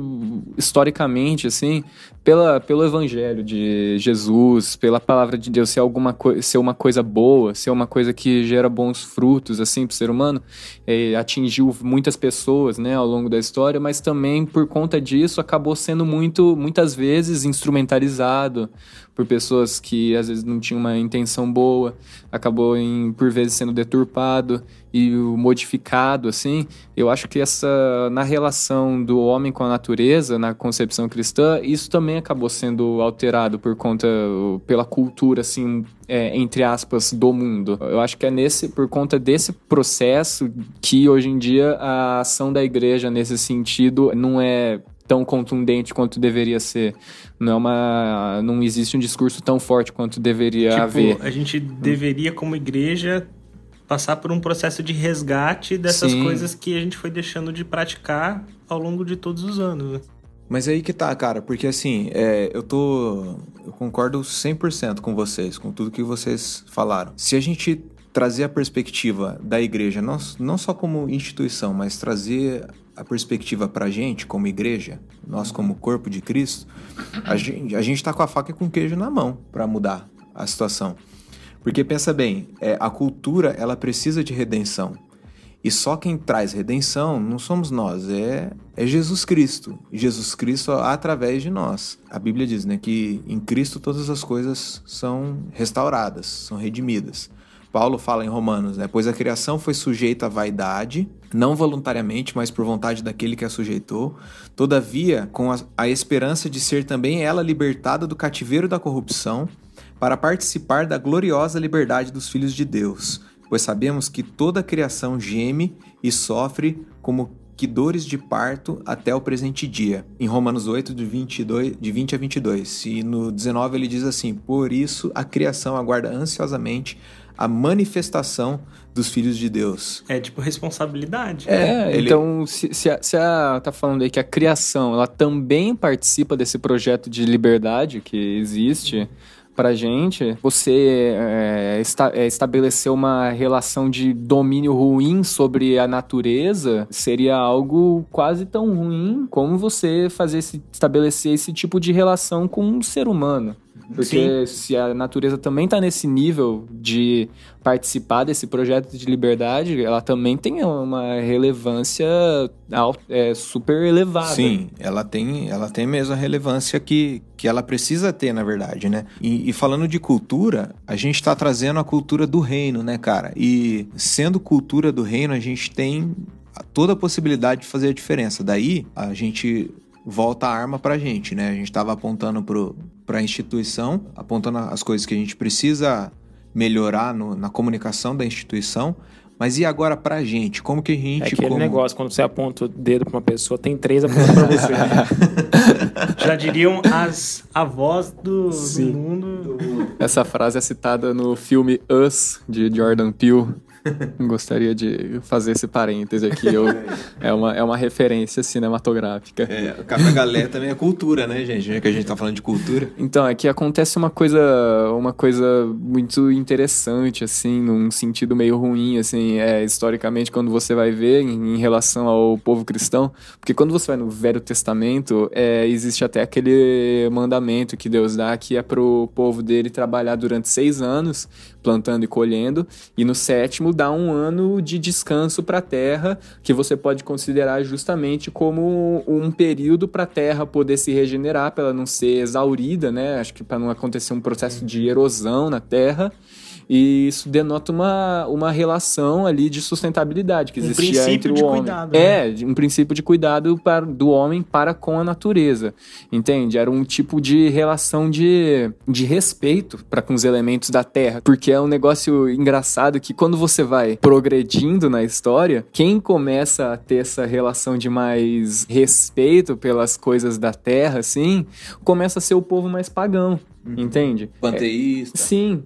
historicamente, assim, pela, pelo evangelho de Jesus, pela palavra de Deus ser alguma ser uma coisa boa, ser uma coisa que gera bons frutos assim para o ser humano, eh, atingiu muitas pessoas, né, ao longo da história, mas também por conta disso acabou sendo muito muitas vezes instrumentalizado por pessoas que às vezes não tinham uma intenção boa, acabou em por vezes sendo deturpado e modificado assim. Eu acho que essa na relação do homem com a natureza, na concepção cristã, isso também acabou sendo alterado por conta pela cultura assim, é, entre aspas, do mundo. Eu acho que é nesse por conta desse processo que hoje em dia a ação da igreja nesse sentido não é tão contundente quanto deveria ser. Não é uma não existe um discurso tão forte quanto deveria Tipo, haver. a gente deveria, como igreja, passar por um processo de resgate dessas Sim. coisas que a gente foi deixando de praticar ao longo de todos os anos. Mas aí que tá, cara, porque assim, é, eu tô. Eu concordo 100% com vocês, com tudo que vocês falaram. Se a gente trazer a perspectiva da igreja, não, não só como instituição, mas trazer a perspectiva pra gente, como igreja, nós como corpo de Cristo, a gente, a gente tá com a faca e com o queijo na mão pra mudar a situação. Porque pensa bem, é, a cultura ela precisa de redenção. E só quem traz redenção não somos nós, é, é Jesus Cristo. Jesus Cristo através de nós. A Bíblia diz né, que em Cristo todas as coisas são restauradas, são redimidas. Paulo fala em Romanos, né? Pois a criação foi sujeita à vaidade, não voluntariamente, mas por vontade daquele que a sujeitou. Todavia, com a, a esperança de ser também ela libertada do cativeiro da corrupção, para participar da gloriosa liberdade dos filhos de Deus. Pois sabemos que toda a criação geme e sofre como que dores de parto até o presente dia. Em Romanos 8, de, 22, de 20 a 22. E no 19 ele diz assim: Por isso a criação aguarda ansiosamente a manifestação dos filhos de Deus. É tipo responsabilidade. É, ele- então se, se, a, se a tá falando aí que a criação ela também participa desse projeto de liberdade que existe pra gente, você é, esta, é, estabelecer uma relação de domínio ruim sobre a natureza seria algo quase tão ruim como você fazer esse, estabelecer esse tipo de relação com um ser humano. Porque se a natureza também está nesse nível de participar desse projeto de liberdade, ela também tem uma relevância é, super elevada. Sim, ela tem, ela tem mesmo a relevância que, que ela precisa ter, na verdade, né? E, e falando de cultura, a gente tá trazendo a cultura do reino, né, cara? E sendo cultura do reino, a gente tem toda a possibilidade de fazer a diferença. Daí, a gente volta a arma pra gente, né? A gente tava apontando pro, pra instituição, apontando as coisas que a gente precisa melhorar no- na comunicação da instituição, mas e agora pra gente? Como que a gente... É aquele como... negócio, quando você aponta o dedo pra uma pessoa, tem três apontando pra você. né? (laughs) Já diriam as avós do, do mundo. Essa frase é citada no filme Us, de Jordan Peele. (laughs) Gostaria de fazer esse parêntese aqui. Eu- é, uma, é uma referência cinematográfica. É, o Café Galé também é cultura, né, gente? Já que a gente tá falando de cultura. Então, é que acontece uma coisa, uma coisa muito interessante, assim, num sentido meio ruim, assim, é, historicamente, quando você vai ver em, em relação ao povo cristão, porque quando você vai no Velho Testamento, é, existe até aquele mandamento que Deus dá, que é pro povo dele trabalhar durante seis anos, plantando e colhendo, e no sétimo dá um ano de descanso para a terra, que você pode considerar justamente como um período para a terra poder se regenerar, para ela não ser exaurida, né? Acho que para não acontecer um processo de erosão na terra. E isso denota uma, uma relação ali de sustentabilidade que Um existia princípio entre o de homem. cuidado, É, de- um princípio de cuidado para, do homem para com a natureza. Entende? Era um tipo de relação de, de respeito para com os elementos da terra. Porque é um negócio engraçado que quando você vai progredindo na história, quem começa a ter essa relação de mais respeito pelas coisas da terra, assim, começa a ser o povo mais pagão. Entende? Panteísta. Sim.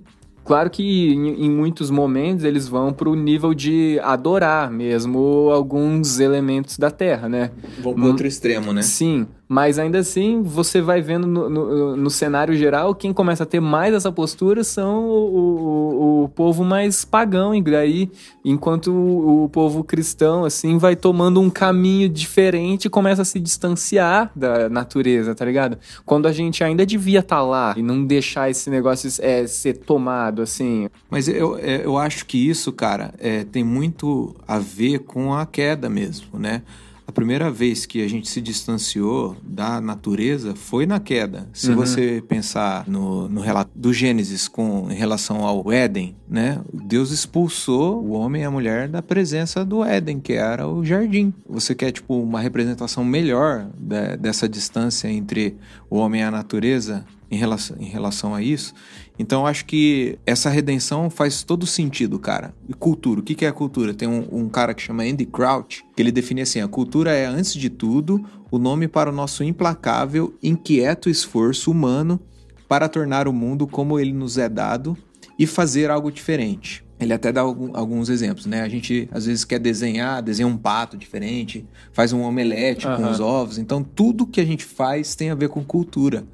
Claro que em, em muitos momentos eles vão pro nível de adorar mesmo alguns elementos da Terra, né? Vão pro outro extremo, né? Sim, mas ainda assim você vai vendo no, no, no cenário geral quem começa a ter mais essa postura são o, o, o povo mais pagão, e daí enquanto o, o povo cristão assim vai tomando um caminho diferente e começa a se distanciar da natureza, tá ligado? Quando a gente ainda devia estar lá e não deixar esse negócio é, ser tomado assim. Mas eu, é, eu acho que isso, cara, é, tem muito a ver com a queda mesmo, né? A primeira vez que a gente se distanciou da natureza foi na queda. Se Uhum. você pensar no, no relato do Gênesis com em relação ao Éden, né? Deus expulsou o homem e a mulher da presença do Éden, que era o jardim. Você quer tipo uma representação melhor da- dessa distância entre o homem e a natureza em relação, em relação a isso? Então eu acho que essa redenção faz todo sentido, cara. E cultura, o que é a cultura? Tem um, um cara que chama Andy Crouch, que ele define assim: a cultura é, antes de tudo, o nome para o nosso implacável, inquieto esforço humano para tornar o mundo como ele nos é dado e fazer algo diferente. Ele até dá alguns exemplos, né? A gente às vezes quer desenhar, desenha um pato diferente, faz um omelete com Aham. os ovos. Então tudo que a gente faz tem a ver com cultura.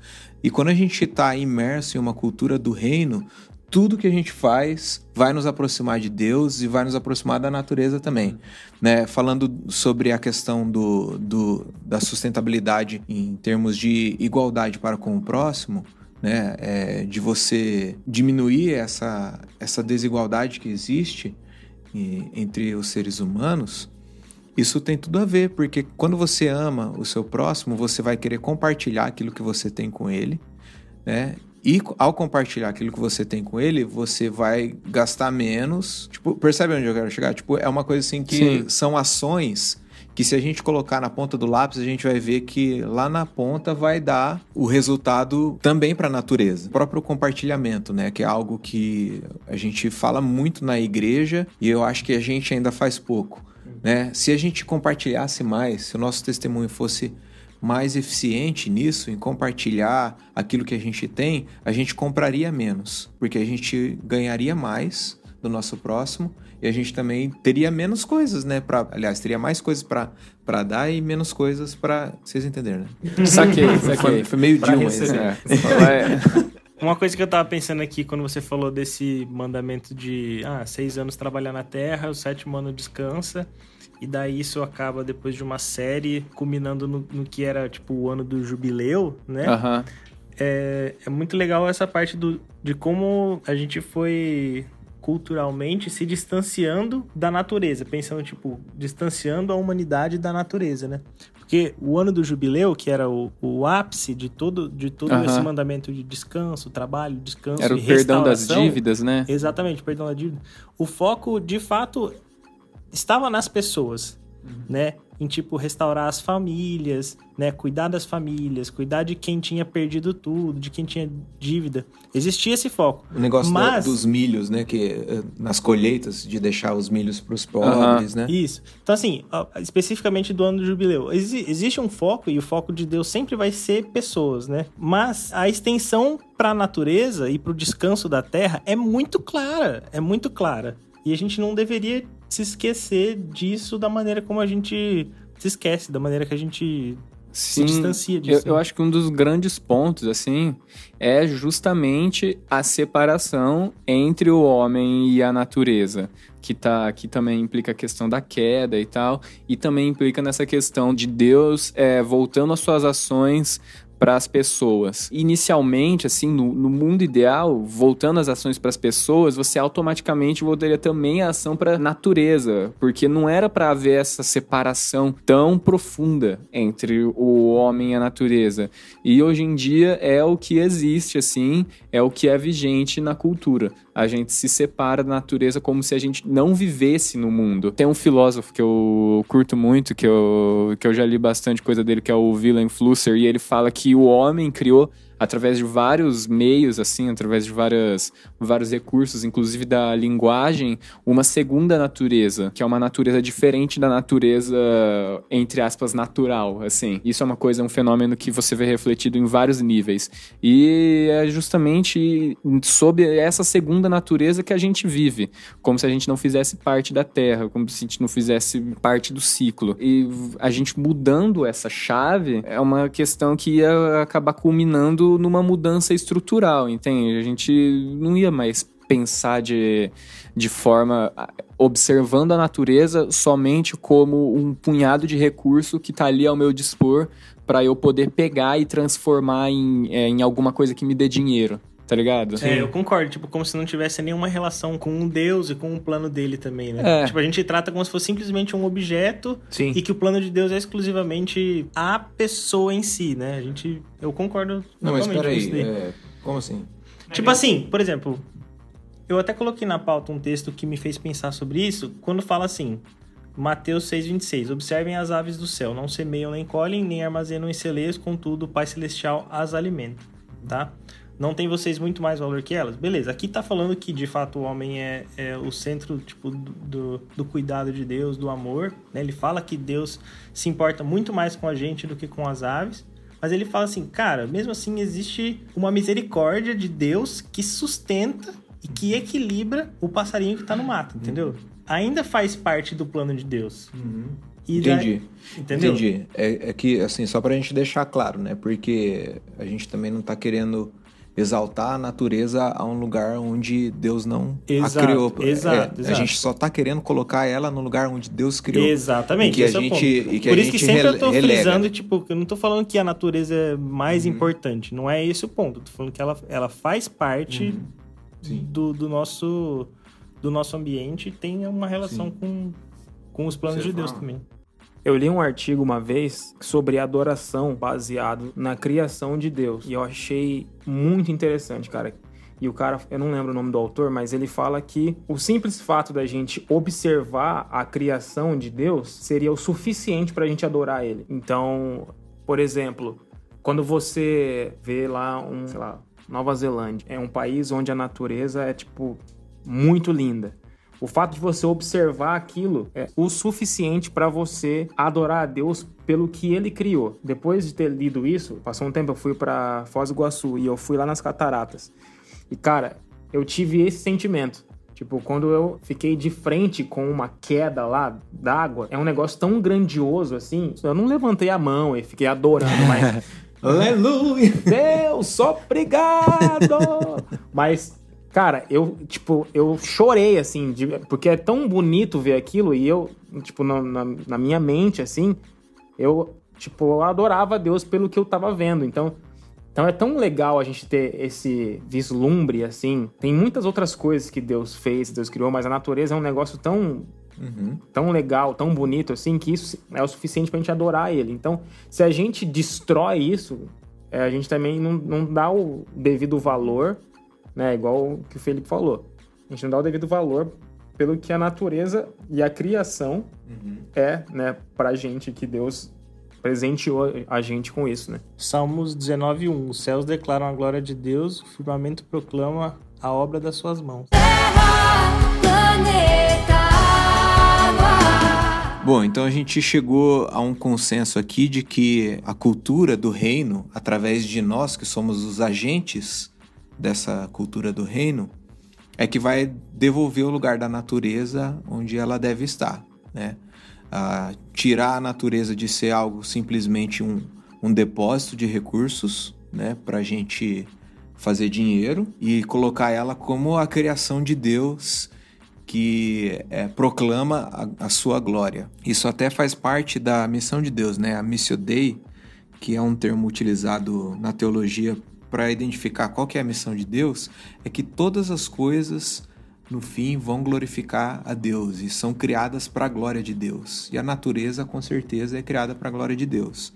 E quando a gente está imerso em uma cultura do reino, tudo que a gente faz vai nos aproximar de Deus e vai nos aproximar da natureza também. Né? Falando sobre a questão do, do- da sustentabilidade em termos de igualdade para com o próximo, né? É, de você diminuir essa, essa desigualdade que existe entre os seres humanos, isso tem tudo a ver, porque quando você ama o seu próximo, você vai querer compartilhar aquilo que você tem com ele, né? E ao compartilhar aquilo que você tem com ele, você vai gastar menos. Tipo, percebe onde eu quero chegar? Tipo, é uma coisa assim que Sim. são ações que se a gente colocar na ponta do lápis, a gente vai ver que lá na ponta vai dar o resultado também para a natureza. O próprio compartilhamento, né, que é algo que a gente fala muito na igreja e eu acho que a gente ainda faz pouco, né? Se a gente compartilhasse mais, se o nosso testemunho fosse mais eficiente nisso, em compartilhar aquilo que a gente tem, a gente compraria menos, porque a gente ganharia mais do nosso próximo e a gente também teria menos coisas, né? Pra, aliás, teria mais coisas pra pra dar e menos coisas pra Vocês entenderam, né? (laughs) Saquei, Foi, saquei. foi meio Pra Dilma isso, né? (laughs) Uma coisa que eu tava pensando aqui quando você falou desse mandamento de ah, seis anos trabalhar na terra, o sétimo ano descansa, e daí isso acaba depois de uma série culminando no, no que era tipo o ano do jubileu, né? Aham. É, é muito legal essa parte do, de como a gente foi culturalmente se distanciando da natureza, pensando, tipo, distanciando a humanidade da natureza, né? Porque o ano do jubileu, que era o, o ápice de todo, de todo Aham. esse mandamento de descanso, trabalho, descanso Era o e perdão das dívidas, né? Exatamente, perdão da dívida. O foco, de fato, estava nas pessoas, né? Em, tipo, restaurar as famílias, né? Cuidar das famílias, cuidar de quem tinha perdido tudo, de quem tinha dívida. Existia esse foco. O negócio Mas- dos milhos, né? Que eh, nas colheitas, de deixar os milhos pros pobres, né? Isso. Então, assim, especificamente do ano do jubileu, exi- existe um foco, e o foco de Deus sempre vai ser pessoas, né? Mas a extensão para a natureza e para o descanso da terra é muito clara, é muito clara. E a gente não deveria se esquecer disso da maneira como a gente se esquece, da maneira que a gente se distancia Eu, disso. eu né? acho que um dos grandes pontos, assim, é justamente a separação entre o homem e a natureza. Que, tá, que também implica a questão da queda e tal. E também implica nessa questão de Deus é, voltando as suas ações para as pessoas. Inicialmente, assim, no, no mundo ideal, voltando as ações para as pessoas, você automaticamente voltaria também a ação para natureza, porque não era para haver essa separação tão profunda entre o homem e a natureza. E hoje em dia é o que existe, assim, é o que é vigente na cultura. A gente se separa da natureza como se a gente não vivesse no mundo. Tem um filósofo que eu curto muito, que eu, que eu já li bastante coisa dele, que é o Willem Flusser, e ele fala que o homem criou através de vários meios, assim, através de várias, vários recursos, inclusive da linguagem, uma segunda natureza, que é uma natureza diferente da natureza, entre aspas, natural, assim. Isso é uma coisa, um fenômeno que você vê refletido em vários níveis. E é justamente sob essa segunda natureza que a gente vive, como se a gente não fizesse parte da Terra, como se a gente não fizesse parte do ciclo. E a gente mudando essa chave é uma questão que ia acabar culminando numa mudança estrutural, entende? A gente não ia mais pensar de, de forma observando a natureza somente como um punhado de recurso que está ali ao meu dispor para eu poder pegar e transformar em, é, em alguma coisa que me dê dinheiro. Tá ligado? É, eu concordo. Tipo, como se não tivesse nenhuma relação com um Deus e com o plano dele também, né? É. Tipo, a gente trata como se fosse simplesmente um objeto Sim. e que o plano de Deus é exclusivamente a pessoa em si, né? A gente... Eu concordo Não, mas totalmente com isso peraí, daí. é, como assim? Tipo assim, por exemplo, eu até coloquei na pauta um texto que me fez pensar sobre isso, quando fala assim, Mateus 6,26, observem as aves do céu, não semeiam nem colhem, nem armazenam em celeiros, contudo o Pai Celestial as alimenta, tá? Não tem vocês muito mais valor que elas? Beleza, aqui tá falando que de fato o homem é, é o centro tipo, do, do, do cuidado de Deus, do amor, né? Ele fala que Deus se importa muito mais com a gente do que com as aves, mas ele fala assim, cara, mesmo assim existe uma misericórdia de Deus que sustenta e que equilibra o passarinho que tá no mato, entendeu? Ainda faz parte do plano de Deus. E daí- Entendi. entendeu? Entendi. É, é que, assim, só pra gente deixar claro, né? Porque a gente também não tá querendo exaltar a natureza a um lugar onde Deus não Exato, a criou. exato, É, exato. A gente só tá querendo colocar ela no lugar onde Deus criou. Exatamente. E que a é gente- ponto. e que a Por isso que gente sempre eu tô relega. frisando, tipo, que eu não tô falando que a natureza é mais Uhum. importante. Não é esse o ponto. Eu tô falando que ela, ela faz parte Uhum. Do, do nosso do nosso ambiente e tem uma relação com, com os planos Você de Deus fala. também. Eu li um artigo uma vez sobre adoração baseado na criação de Deus. E eu achei muito interessante, cara. E o cara, eu não lembro o nome do autor, mas ele fala que o simples fato da gente observar a criação de Deus seria o suficiente pra gente adorar ele. Então, por exemplo, quando você vê lá um, sei lá, Nova Zelândia, é um país onde a natureza é tipo muito linda. O fato de você observar aquilo é o suficiente para você adorar a Deus pelo que ele criou. Depois de ter lido isso, passou um tempo, eu fui para Foz do Iguaçu e eu fui lá nas cataratas. E cara, eu tive esse sentimento. Tipo, quando eu fiquei de frente com uma queda lá d'água, é um negócio tão grandioso assim. Eu não levantei a mão e fiquei adorando, mas (laughs) Aleluia! Deus, obrigado! (laughs) Mas, cara, eu, tipo, eu chorei, assim, de- porque é tão bonito ver aquilo e eu, tipo, na, na, na minha mente, assim, eu, tipo, eu adorava Deus pelo que eu tava vendo. Então, então é tão legal a gente ter esse vislumbre, assim. Tem muitas outras coisas que Deus fez, Deus criou, mas a natureza é um negócio tão Uhum. tão legal, tão bonito assim, que isso é o suficiente pra gente adorar ele. Então, se a gente destrói isso, é, a gente também não, não dá o devido valor, né? Igual o que o Felipe falou. A gente não dá o devido valor pelo que a natureza e a criação é, né, pra gente, que Deus presenteou a gente com isso, né? Salmos 19:1. Os céus declaram a glória de Deus, o firmamento proclama a obra das suas mãos. Terra, planeta, água. Bom, então a gente chegou a um consenso aqui de que a cultura do reino, através de nós que somos os agentes dessa cultura do reino, é que vai devolver o lugar da natureza onde ela deve estar, né? Ah, tirar a natureza de ser algo simplesmente um, um depósito de recursos, né, para a gente fazer dinheiro e colocar ela como a criação de Deus que é, proclama a, a sua glória. Isso até faz parte da missão de Deus, né? A Missio Dei, que é um termo utilizado na teologia para identificar qual que é a missão de Deus, é que todas as coisas no fim vão glorificar a Deus e são criadas para a glória de Deus. E a natureza, com certeza, é criada para a glória de Deus.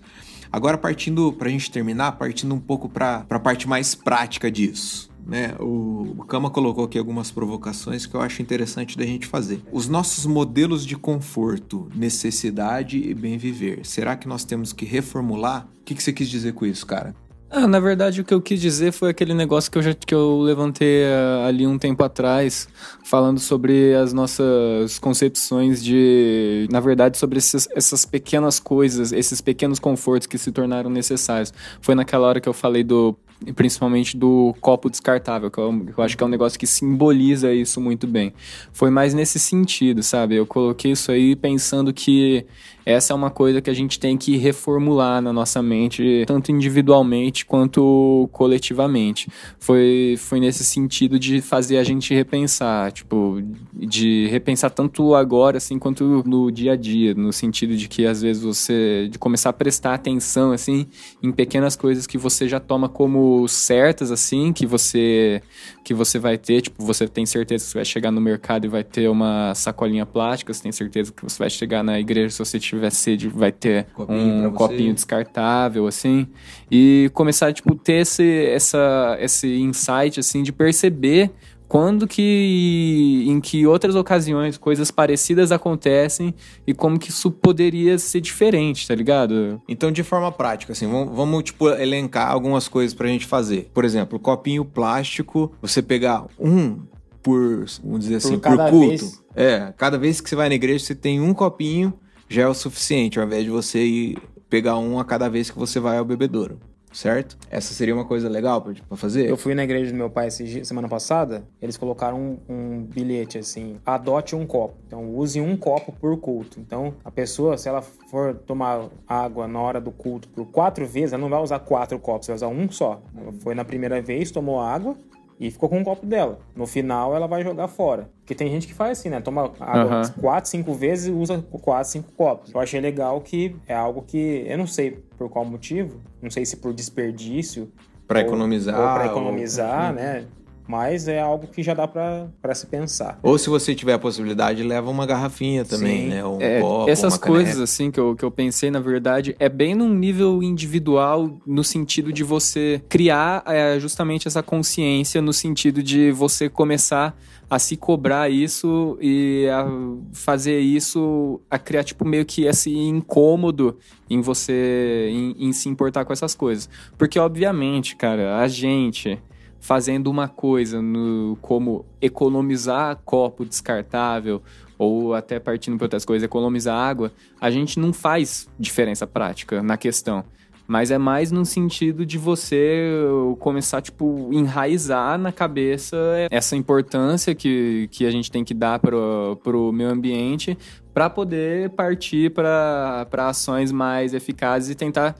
Agora, partindo, para a gente terminar, partindo um pouco para a parte mais prática disso. Né? O, Kama colocou aqui algumas provocações que eu acho interessante da gente fazer. Os nossos modelos de conforto, necessidade e bem viver, será que nós temos que reformular? O que, que você quis dizer com isso, cara? Ah, na verdade, o que eu quis dizer foi aquele negócio que eu já que eu levantei ah, ali um tempo atrás, falando sobre as nossas concepções de, na verdade, sobre esses- essas pequenas coisas, esses pequenos confortos que se tornaram necessários. Foi naquela hora que eu falei do principalmente do copo descartável, que eu, eu acho que é um negócio que simboliza isso muito bem. Foi mais nesse sentido, sabe? Eu coloquei isso aí pensando que essa é uma coisa que a gente tem que reformular na nossa mente, tanto individualmente quanto coletivamente. Foi, foi nesse sentido de fazer a gente repensar, tipo, de repensar tanto agora assim quanto no dia a dia, no sentido de que às vezes você de começar a prestar atenção assim em pequenas coisas que você já toma como certas assim, que você que você vai ter, tipo, você tem certeza que você vai chegar no mercado e vai ter uma sacolinha plástica, você tem certeza que você vai chegar na igreja se você tiver sede, vai ter Copinho um copinho descartável assim, e começar tipo ter esse essa esse insight assim de perceber quando que em que outras ocasiões coisas parecidas acontecem e como que isso poderia ser diferente, tá ligado? Então, de forma prática, assim, vamos, vamos, tipo, elencar algumas coisas pra gente fazer. Por exemplo, copinho plástico, você pegar um por, vamos dizer assim, por, cada culto. vez. É, cada vez que você vai na igreja, você tem um copinho, já é o suficiente, ao invés de você ir pegar um a cada vez que você vai ao bebedouro. Certo? Essa seria uma coisa legal pra fazer? Eu fui na igreja do meu pai esse semana passada, eles colocaram um, um bilhete assim: adote um copo. Então, use um copo por culto. Então, a pessoa, se ela for tomar água na hora do culto por quatro vezes, ela não vai usar quatro copos, vai usar um só. Ela foi na primeira vez, tomou água e ficou com um copo dela. No final, ela vai jogar fora. Porque tem gente que faz assim, né? Toma água Aham. quatro, cinco vezes e usa quatro, cinco copos. Eu achei legal que é algo que eu não sei por qual motivo, não sei se por desperdício Pra ou- economizar. Ou pra ou- economizar, né? Mas é algo que já dá pra pra se pensar. Ou se você tiver a possibilidade, leva uma garrafinha também, Sim. né? Um É, copo, essas caneca. coisas assim que eu, que eu pensei, na verdade, é bem num nível individual, no sentido de você criar é, justamente essa consciência, no sentido de você começar a se cobrar isso e a fazer isso, a criar tipo meio que esse incômodo em você, em, em se importar com essas coisas. Porque, obviamente, cara, a gente fazendo uma coisa no, como economizar copo descartável ou até partindo para outras coisas, economizar água, a gente não faz diferença prática na questão. Mas é mais no sentido de você começar, tipo, enraizar na cabeça essa importância que, que a gente tem que dar pro, pro meio ambiente para poder partir para ações mais eficazes e tentar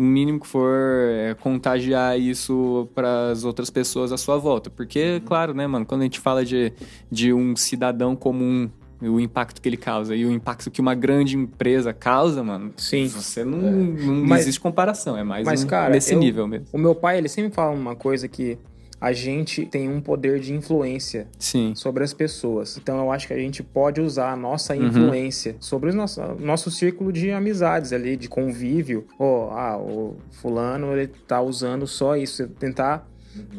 o mínimo que for é, contagiar isso para as outras pessoas à sua volta. Porque, claro, né, mano, quando a gente fala de, de um cidadão comum, o impacto que ele causa e o impacto que uma grande empresa causa, mano, Sim. você não, não Mas- existe comparação, é mais Mas, um- cara, nesse eu- nível mesmo. O meu pai, ele sempre fala uma coisa que a gente tem um poder de influência Sim. sobre as pessoas. Então eu acho que a gente pode usar a nossa Uhum. influência sobre o nosso, nosso círculo de amizades ali, de convívio. Ó, ah, o fulano ele tá usando só isso. Tentar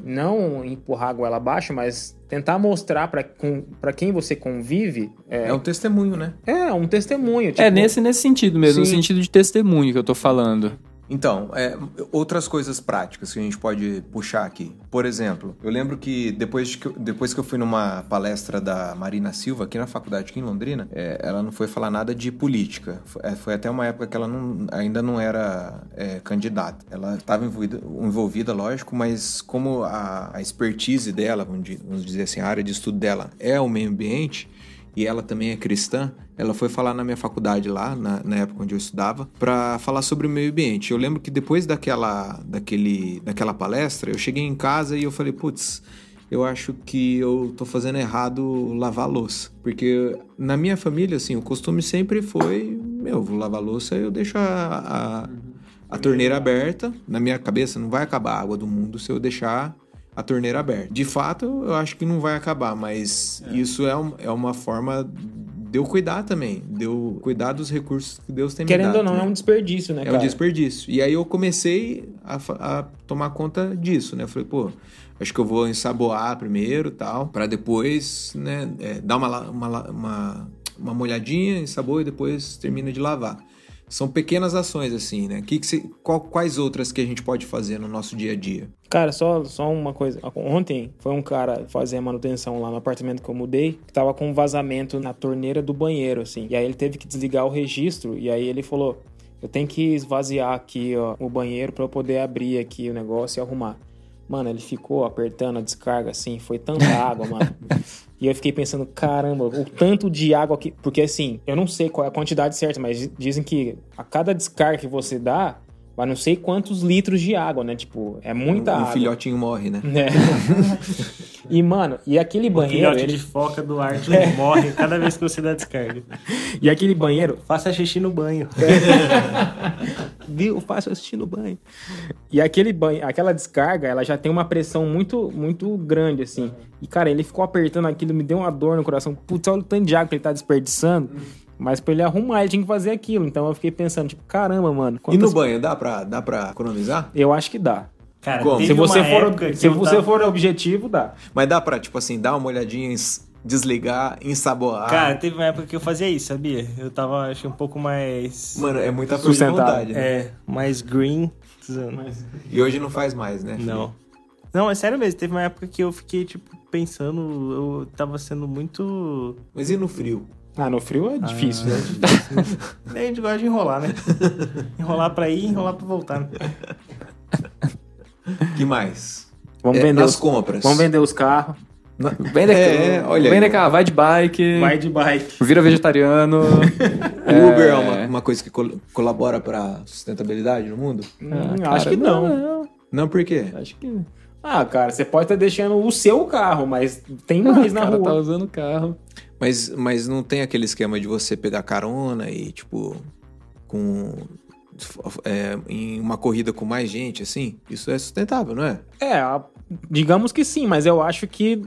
não empurrar a goela abaixo, mas tentar mostrar para quem você convive é, É um testemunho, né? é um testemunho. É tipo, nesse, nesse sentido mesmo, no Sim. sentido de testemunho que eu tô falando. Então, é, outras coisas práticas que a gente pode puxar aqui. Por exemplo, eu lembro que depois que eu, depois que eu fui numa palestra da Marina Silva aqui na faculdade, aqui em Londrina, é, ela não foi falar nada de política. Foi, é, foi até uma época que ela não- ainda não era é, candidata. Ela estava envolvida, envolvida, lógico, mas como a, a expertise dela, vamos di- vamos dizer assim, a área de estudo dela é o meio ambiente, e ela também é cristã, ela foi falar na minha faculdade lá, na, na época onde eu estudava, para falar sobre o meio ambiente. Eu lembro que depois daquela, daquele, daquela palestra, eu cheguei em casa e eu falei, putz, eu acho que eu tô fazendo errado lavar louça. Porque na minha família, assim, o costume sempre foi, meu, vou lavar louça, eu deixo a, a, a torneira aberta. Na minha cabeça, não vai acabar a água do mundo se eu deixar a torneira aberta. De fato, eu acho que não vai acabar, mas isso é, um- é uma forma de eu cuidar também, de eu cuidar dos recursos que Deus tem me Querendo dado. ou não, é né? um desperdício, né, É cara? um desperdício. E aí eu comecei a, a tomar conta disso, né? Falei, pô, acho que eu vou ensaboar primeiro tal, para depois, né, é, dar uma, uma, uma, uma molhadinha, ensaboa e depois termina de lavar. São pequenas ações, assim, né? Que que qual- quais outras que a gente pode fazer no nosso dia a dia? Cara, só, só uma coisa. Ontem foi um cara fazer a manutenção lá no apartamento que eu mudei, que tava com um vazamento na torneira do banheiro, assim. E aí ele teve que desligar o registro, e aí ele falou: Eu tenho que esvaziar aqui, ó, o banheiro pra eu poder abrir aqui o negócio e arrumar. Mano, ele ficou apertando a descarga assim, foi tanta (laughs) água, mano. E eu fiquei pensando, caramba, o tanto de água que. Porque assim, eu não sei qual é a quantidade certa, mas dizem que a cada descarga que você dá, vai não sei quantos litros de água, né? Tipo, é muita um água. filhotinho morre, né? É. (laughs) e, mano, e aquele banheiro. Filhote Ele... de foca do Arte morre cada vez que você dá descarga. E aquele banheiro. Faça xixi no banho. (laughs) Viu? Faço assistir no banho. E aquele banho, aquela descarga, ela já tem uma pressão muito, muito grande, assim. E, cara, ele ficou apertando aquilo, me deu uma dor no coração. Putz, olha o tanto de água que ele tá desperdiçando. Mas pra ele arrumar, ele tinha que fazer aquilo. Então eu fiquei pensando, tipo, caramba, mano. E no banho, dá pra, dá pra economizar? Eu acho que dá. Cara, Se você, for, se você tava- for objetivo, dá. Mas dá pra, tipo assim, dar uma olhadinha, desligar, ensaboar. Cara, teve uma época que eu fazia isso, sabia? Eu tava, acho que um pouco mais... Mano, é muita força de Sustentável. vontade, né? É, mais green. E hoje não faz mais, né? Não. Não, é sério mesmo. Teve uma época que eu fiquei, tipo, pensando... Eu tava sendo muito... Mas e no frio? Ah, no frio é difícil, né? A gente gosta de enrolar, né? enrolar pra ir, enrolar pra voltar. né? que mais? Vamos É, vender nas os compras. Vamos vender os carros. Vem É, olha Vem aí. cá, vai de bike. Vai de bike. Vira vegetariano. (laughs) O Uber é uma, uma coisa que col- colabora pra sustentabilidade no mundo? Hum, Ah, acho cara, que não. não. Não, por quê? Acho que. Ah, cara, você pode estar deixando o seu carro, mas tem (laughs) mais o na cara rua. tá usando o carro. Mas, mas não tem aquele esquema de você pegar carona e, tipo, com. é, em uma corrida com mais gente, assim? Isso é sustentável, não é? É, digamos que sim, mas eu acho que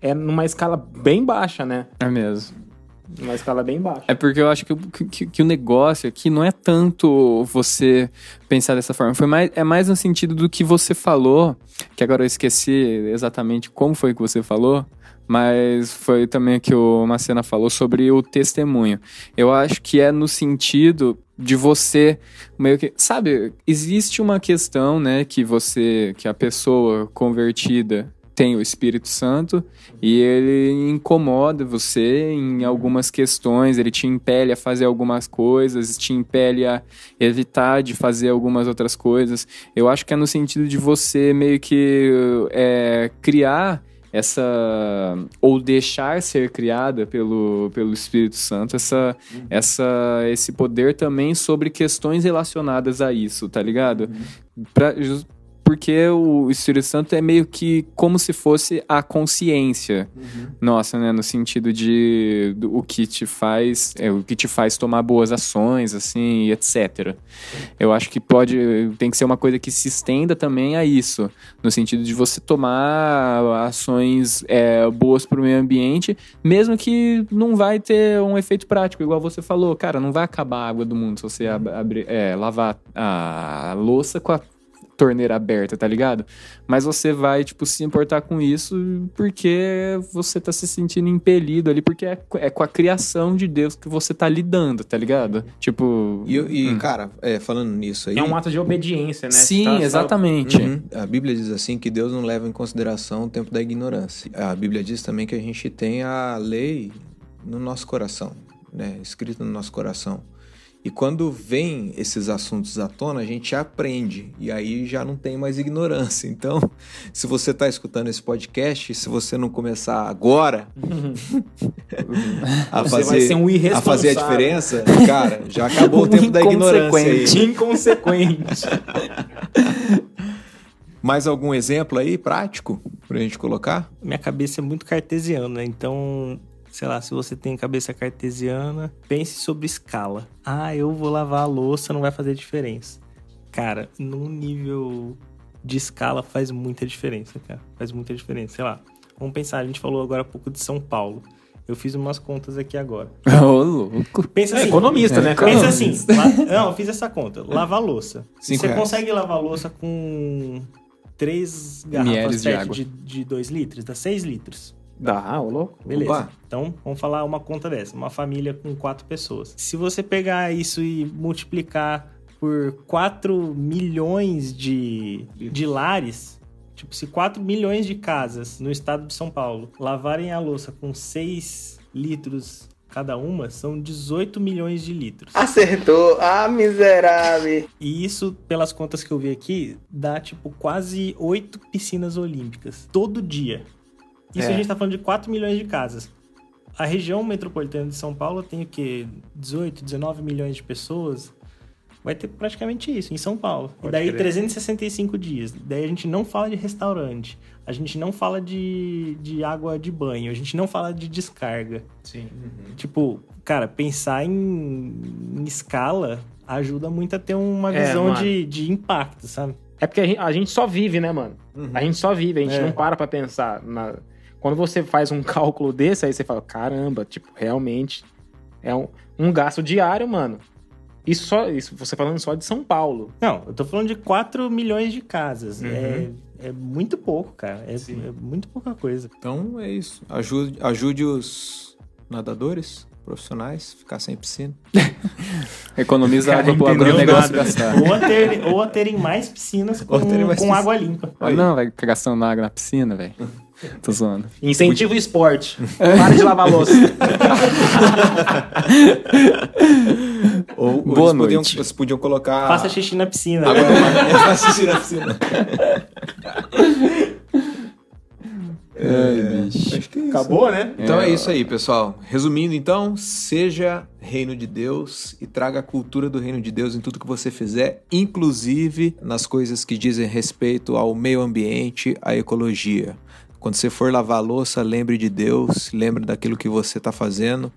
é numa escala bem baixa, né? É mesmo. Numa escala bem baixa. É porque eu acho que, o- que, que o negócio aqui não é tanto você pensar dessa forma. Foi mais, é mais no sentido do que você falou, que agora eu esqueci exatamente como foi que você falou, mas foi também que o Macena falou sobre o testemunho. Eu acho que é no sentido de você meio que. Sabe, existe uma questão, né, que você, que a pessoa convertida tem o Espírito Santo e ele incomoda você em algumas questões, ele te impele a fazer algumas coisas, te impele a evitar de fazer algumas outras coisas. Eu acho que é no sentido de você meio que é, criar essa ou deixar ser criada pelo, pelo Espírito Santo essa, essa esse poder também sobre questões relacionadas a isso, tá ligado? Pra, jus- porque o Espírito Santo é meio que como se fosse a consciência nossa, né? No sentido de do- o que te faz, é, o que te faz tomar boas ações, assim, etc. Eu acho que pode, tem que ser uma coisa que se estenda também a isso, no sentido de você tomar ações é, boas para o meio ambiente, mesmo que não vai ter um efeito prático, igual você falou, cara, não vai acabar a água do mundo se você ab- abrir, é, lavar a louça com a torneira aberta, tá ligado? Mas você vai, tipo, se importar com isso porque você tá se sentindo impelido ali, porque é, é com a criação de Deus que você tá lidando, tá ligado? Tipo. E, e, cara, é, falando nisso aí. É um ato de obediência, né? Sim, Tá- tá- exatamente. Uhum. A Bíblia diz assim que Deus não leva em consideração o tempo da ignorância. A Bíblia diz também que a gente tem a lei no nosso coração, né? Escrita no nosso coração. E quando vem esses assuntos à tona, a gente aprende. E aí já não tem mais ignorância. Então, (laughs) se você está escutando esse podcast, se você não começar agora (laughs) a, Você fazer, vai ser um a fazer a diferença, cara, já acabou o tempo da ignorância aí. Inconsequente. (laughs) Mais algum exemplo aí, prático, pra gente colocar? Minha cabeça é muito cartesiana, então, sei lá, se você tem cabeça cartesiana, pense sobre escala. Ah, eu vou lavar a louça, não vai fazer diferença. Cara, num nível de escala faz muita diferença, cara. Faz muita diferença. Sei lá, vamos pensar, a gente falou agora há pouco de São Paulo. Eu fiz umas contas aqui agora. (laughs) Ô, louco. Pensa É assim. economista, né, cara? Pensa assim. la- Não, eu fiz essa conta. Lavar louça. Cinco Você reais. consegue lavar louça com três garrafas de água. de 2 litros? Dá 6 litros. Dá, ô louco. Beleza. Opa. Então, vamos falar uma conta dessa. Uma família com quatro pessoas. Se você pegar isso e multiplicar por 4 milhões de, de lares, tipo, se 4 milhões de casas no estado de São Paulo lavarem a louça com 6 litros cada uma, são 18 milhões de litros. Acertou. Ah, miserável. E isso, pelas contas que eu vi aqui, dá tipo quase 8 piscinas olímpicas todo dia. Isso É. a gente tá falando de 4 milhões de casas. A região metropolitana de São Paulo tem o quê? 18, 19 milhões de pessoas. Vai ter praticamente isso em São Paulo. e Pode daí crer. 365 dias. Daí a gente não fala de restaurante. A gente não fala de, de água de banho. A gente não fala de descarga. Sim. Tipo, cara, pensar em, em escala ajuda muito a ter uma É, visão mano. de, de impacto, sabe? É porque a gente, a gente só vive, né, mano? A gente só vive, a gente É. não para pra pensar. Na... Quando você faz um (laughs) cálculo desse, aí você fala, caramba, tipo, realmente é um, um gasto diário, mano. Isso só, isso você falando só de São Paulo. Não, eu tô falando de 4 milhões de casas. Uhum. É, é muito pouco, cara. É, é muito pouca coisa. Então é isso. Ajude, ajude os nadadores profissionais a ficar sem piscina. (laughs) Economiza água pro agronegócio gastar. Ou a, ter, ou a terem mais piscinas com, terem mais com piscina. água limpa. Não, vai ficar gastando água na piscina, velho. Tô zoando. Incentiva o esporte. (laughs) Para de lavar louça. Ou, Boa eles podiam, noite. vocês podiam colocar. Faça xixi na piscina. né? mar. (laughs) Faça xixi na piscina. (laughs) Ai, bicho. Acho que é isso. Acabou, né? Então é isso aí, pessoal. Resumindo, então, seja reino de Deus e traga a cultura do reino de Deus em tudo que você fizer, inclusive nas coisas que dizem respeito ao meio ambiente, à ecologia. Quando você for lavar a louça, lembre de Deus, lembre daquilo que você está fazendo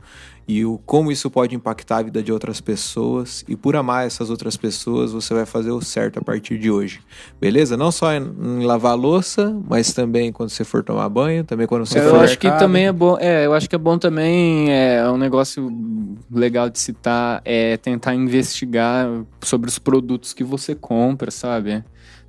e o como isso pode impactar a vida de outras pessoas. E por amar essas outras pessoas, você vai fazer o certo a partir de hoje. Beleza? Não só em, lavar a louça, mas também quando você for tomar banho, também quando você Eu for acho que mercado. também é bom. É, eu acho que é bom também. É um negócio legal de citar é tentar investigar sobre os produtos que você compra, sabe?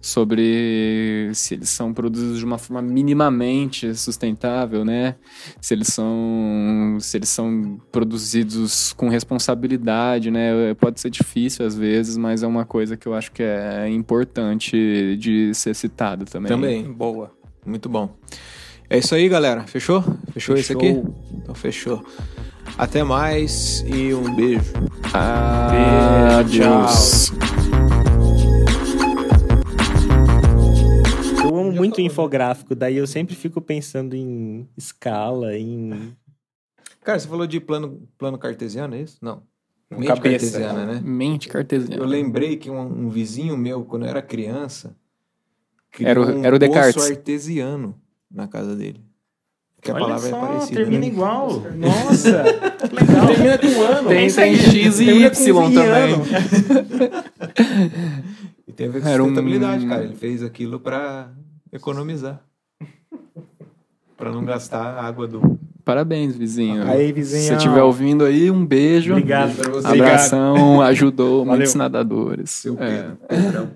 Sobre se eles são produzidos de uma forma minimamente sustentável, né? Se eles são se eles são produzidos com responsabilidade, né? Pode ser difícil às vezes, mas é uma coisa que eu acho que é importante de ser citado também. Também. Boa. Muito bom. É isso aí, galera. Fechou? Fechou, esse aqui? Então fechou. Até mais e um beijo. Adeus. Eu muito infográfico, daí eu sempre fico pensando em escala, em. Cara, você falou de plano, plano cartesiano, é isso? Não. Mente Cabeça. cartesiana, né? Mente cartesiana. Eu lembrei que um, um vizinho meu, quando eu era criança, criou Era o- um era o Descartes. poço artesiano na casa dele. Que a Olha palavra só, é parecida. termina né? igual. (laughs) Nossa, que legal. Termina com um ano. Tem, tem X e Y também. (laughs) E tem a ver com Era um- sustentabilidade, cara. Ele fez aquilo pra economizar. (laughs) Pra não gastar a água do. Parabéns, vizinho. Aí, Se vizinho. você estiver ouvindo aí, um beijo. Obrigado. Pra você. Abração, ajudou Valeu. muitos nadadores. Seu É. Pedro.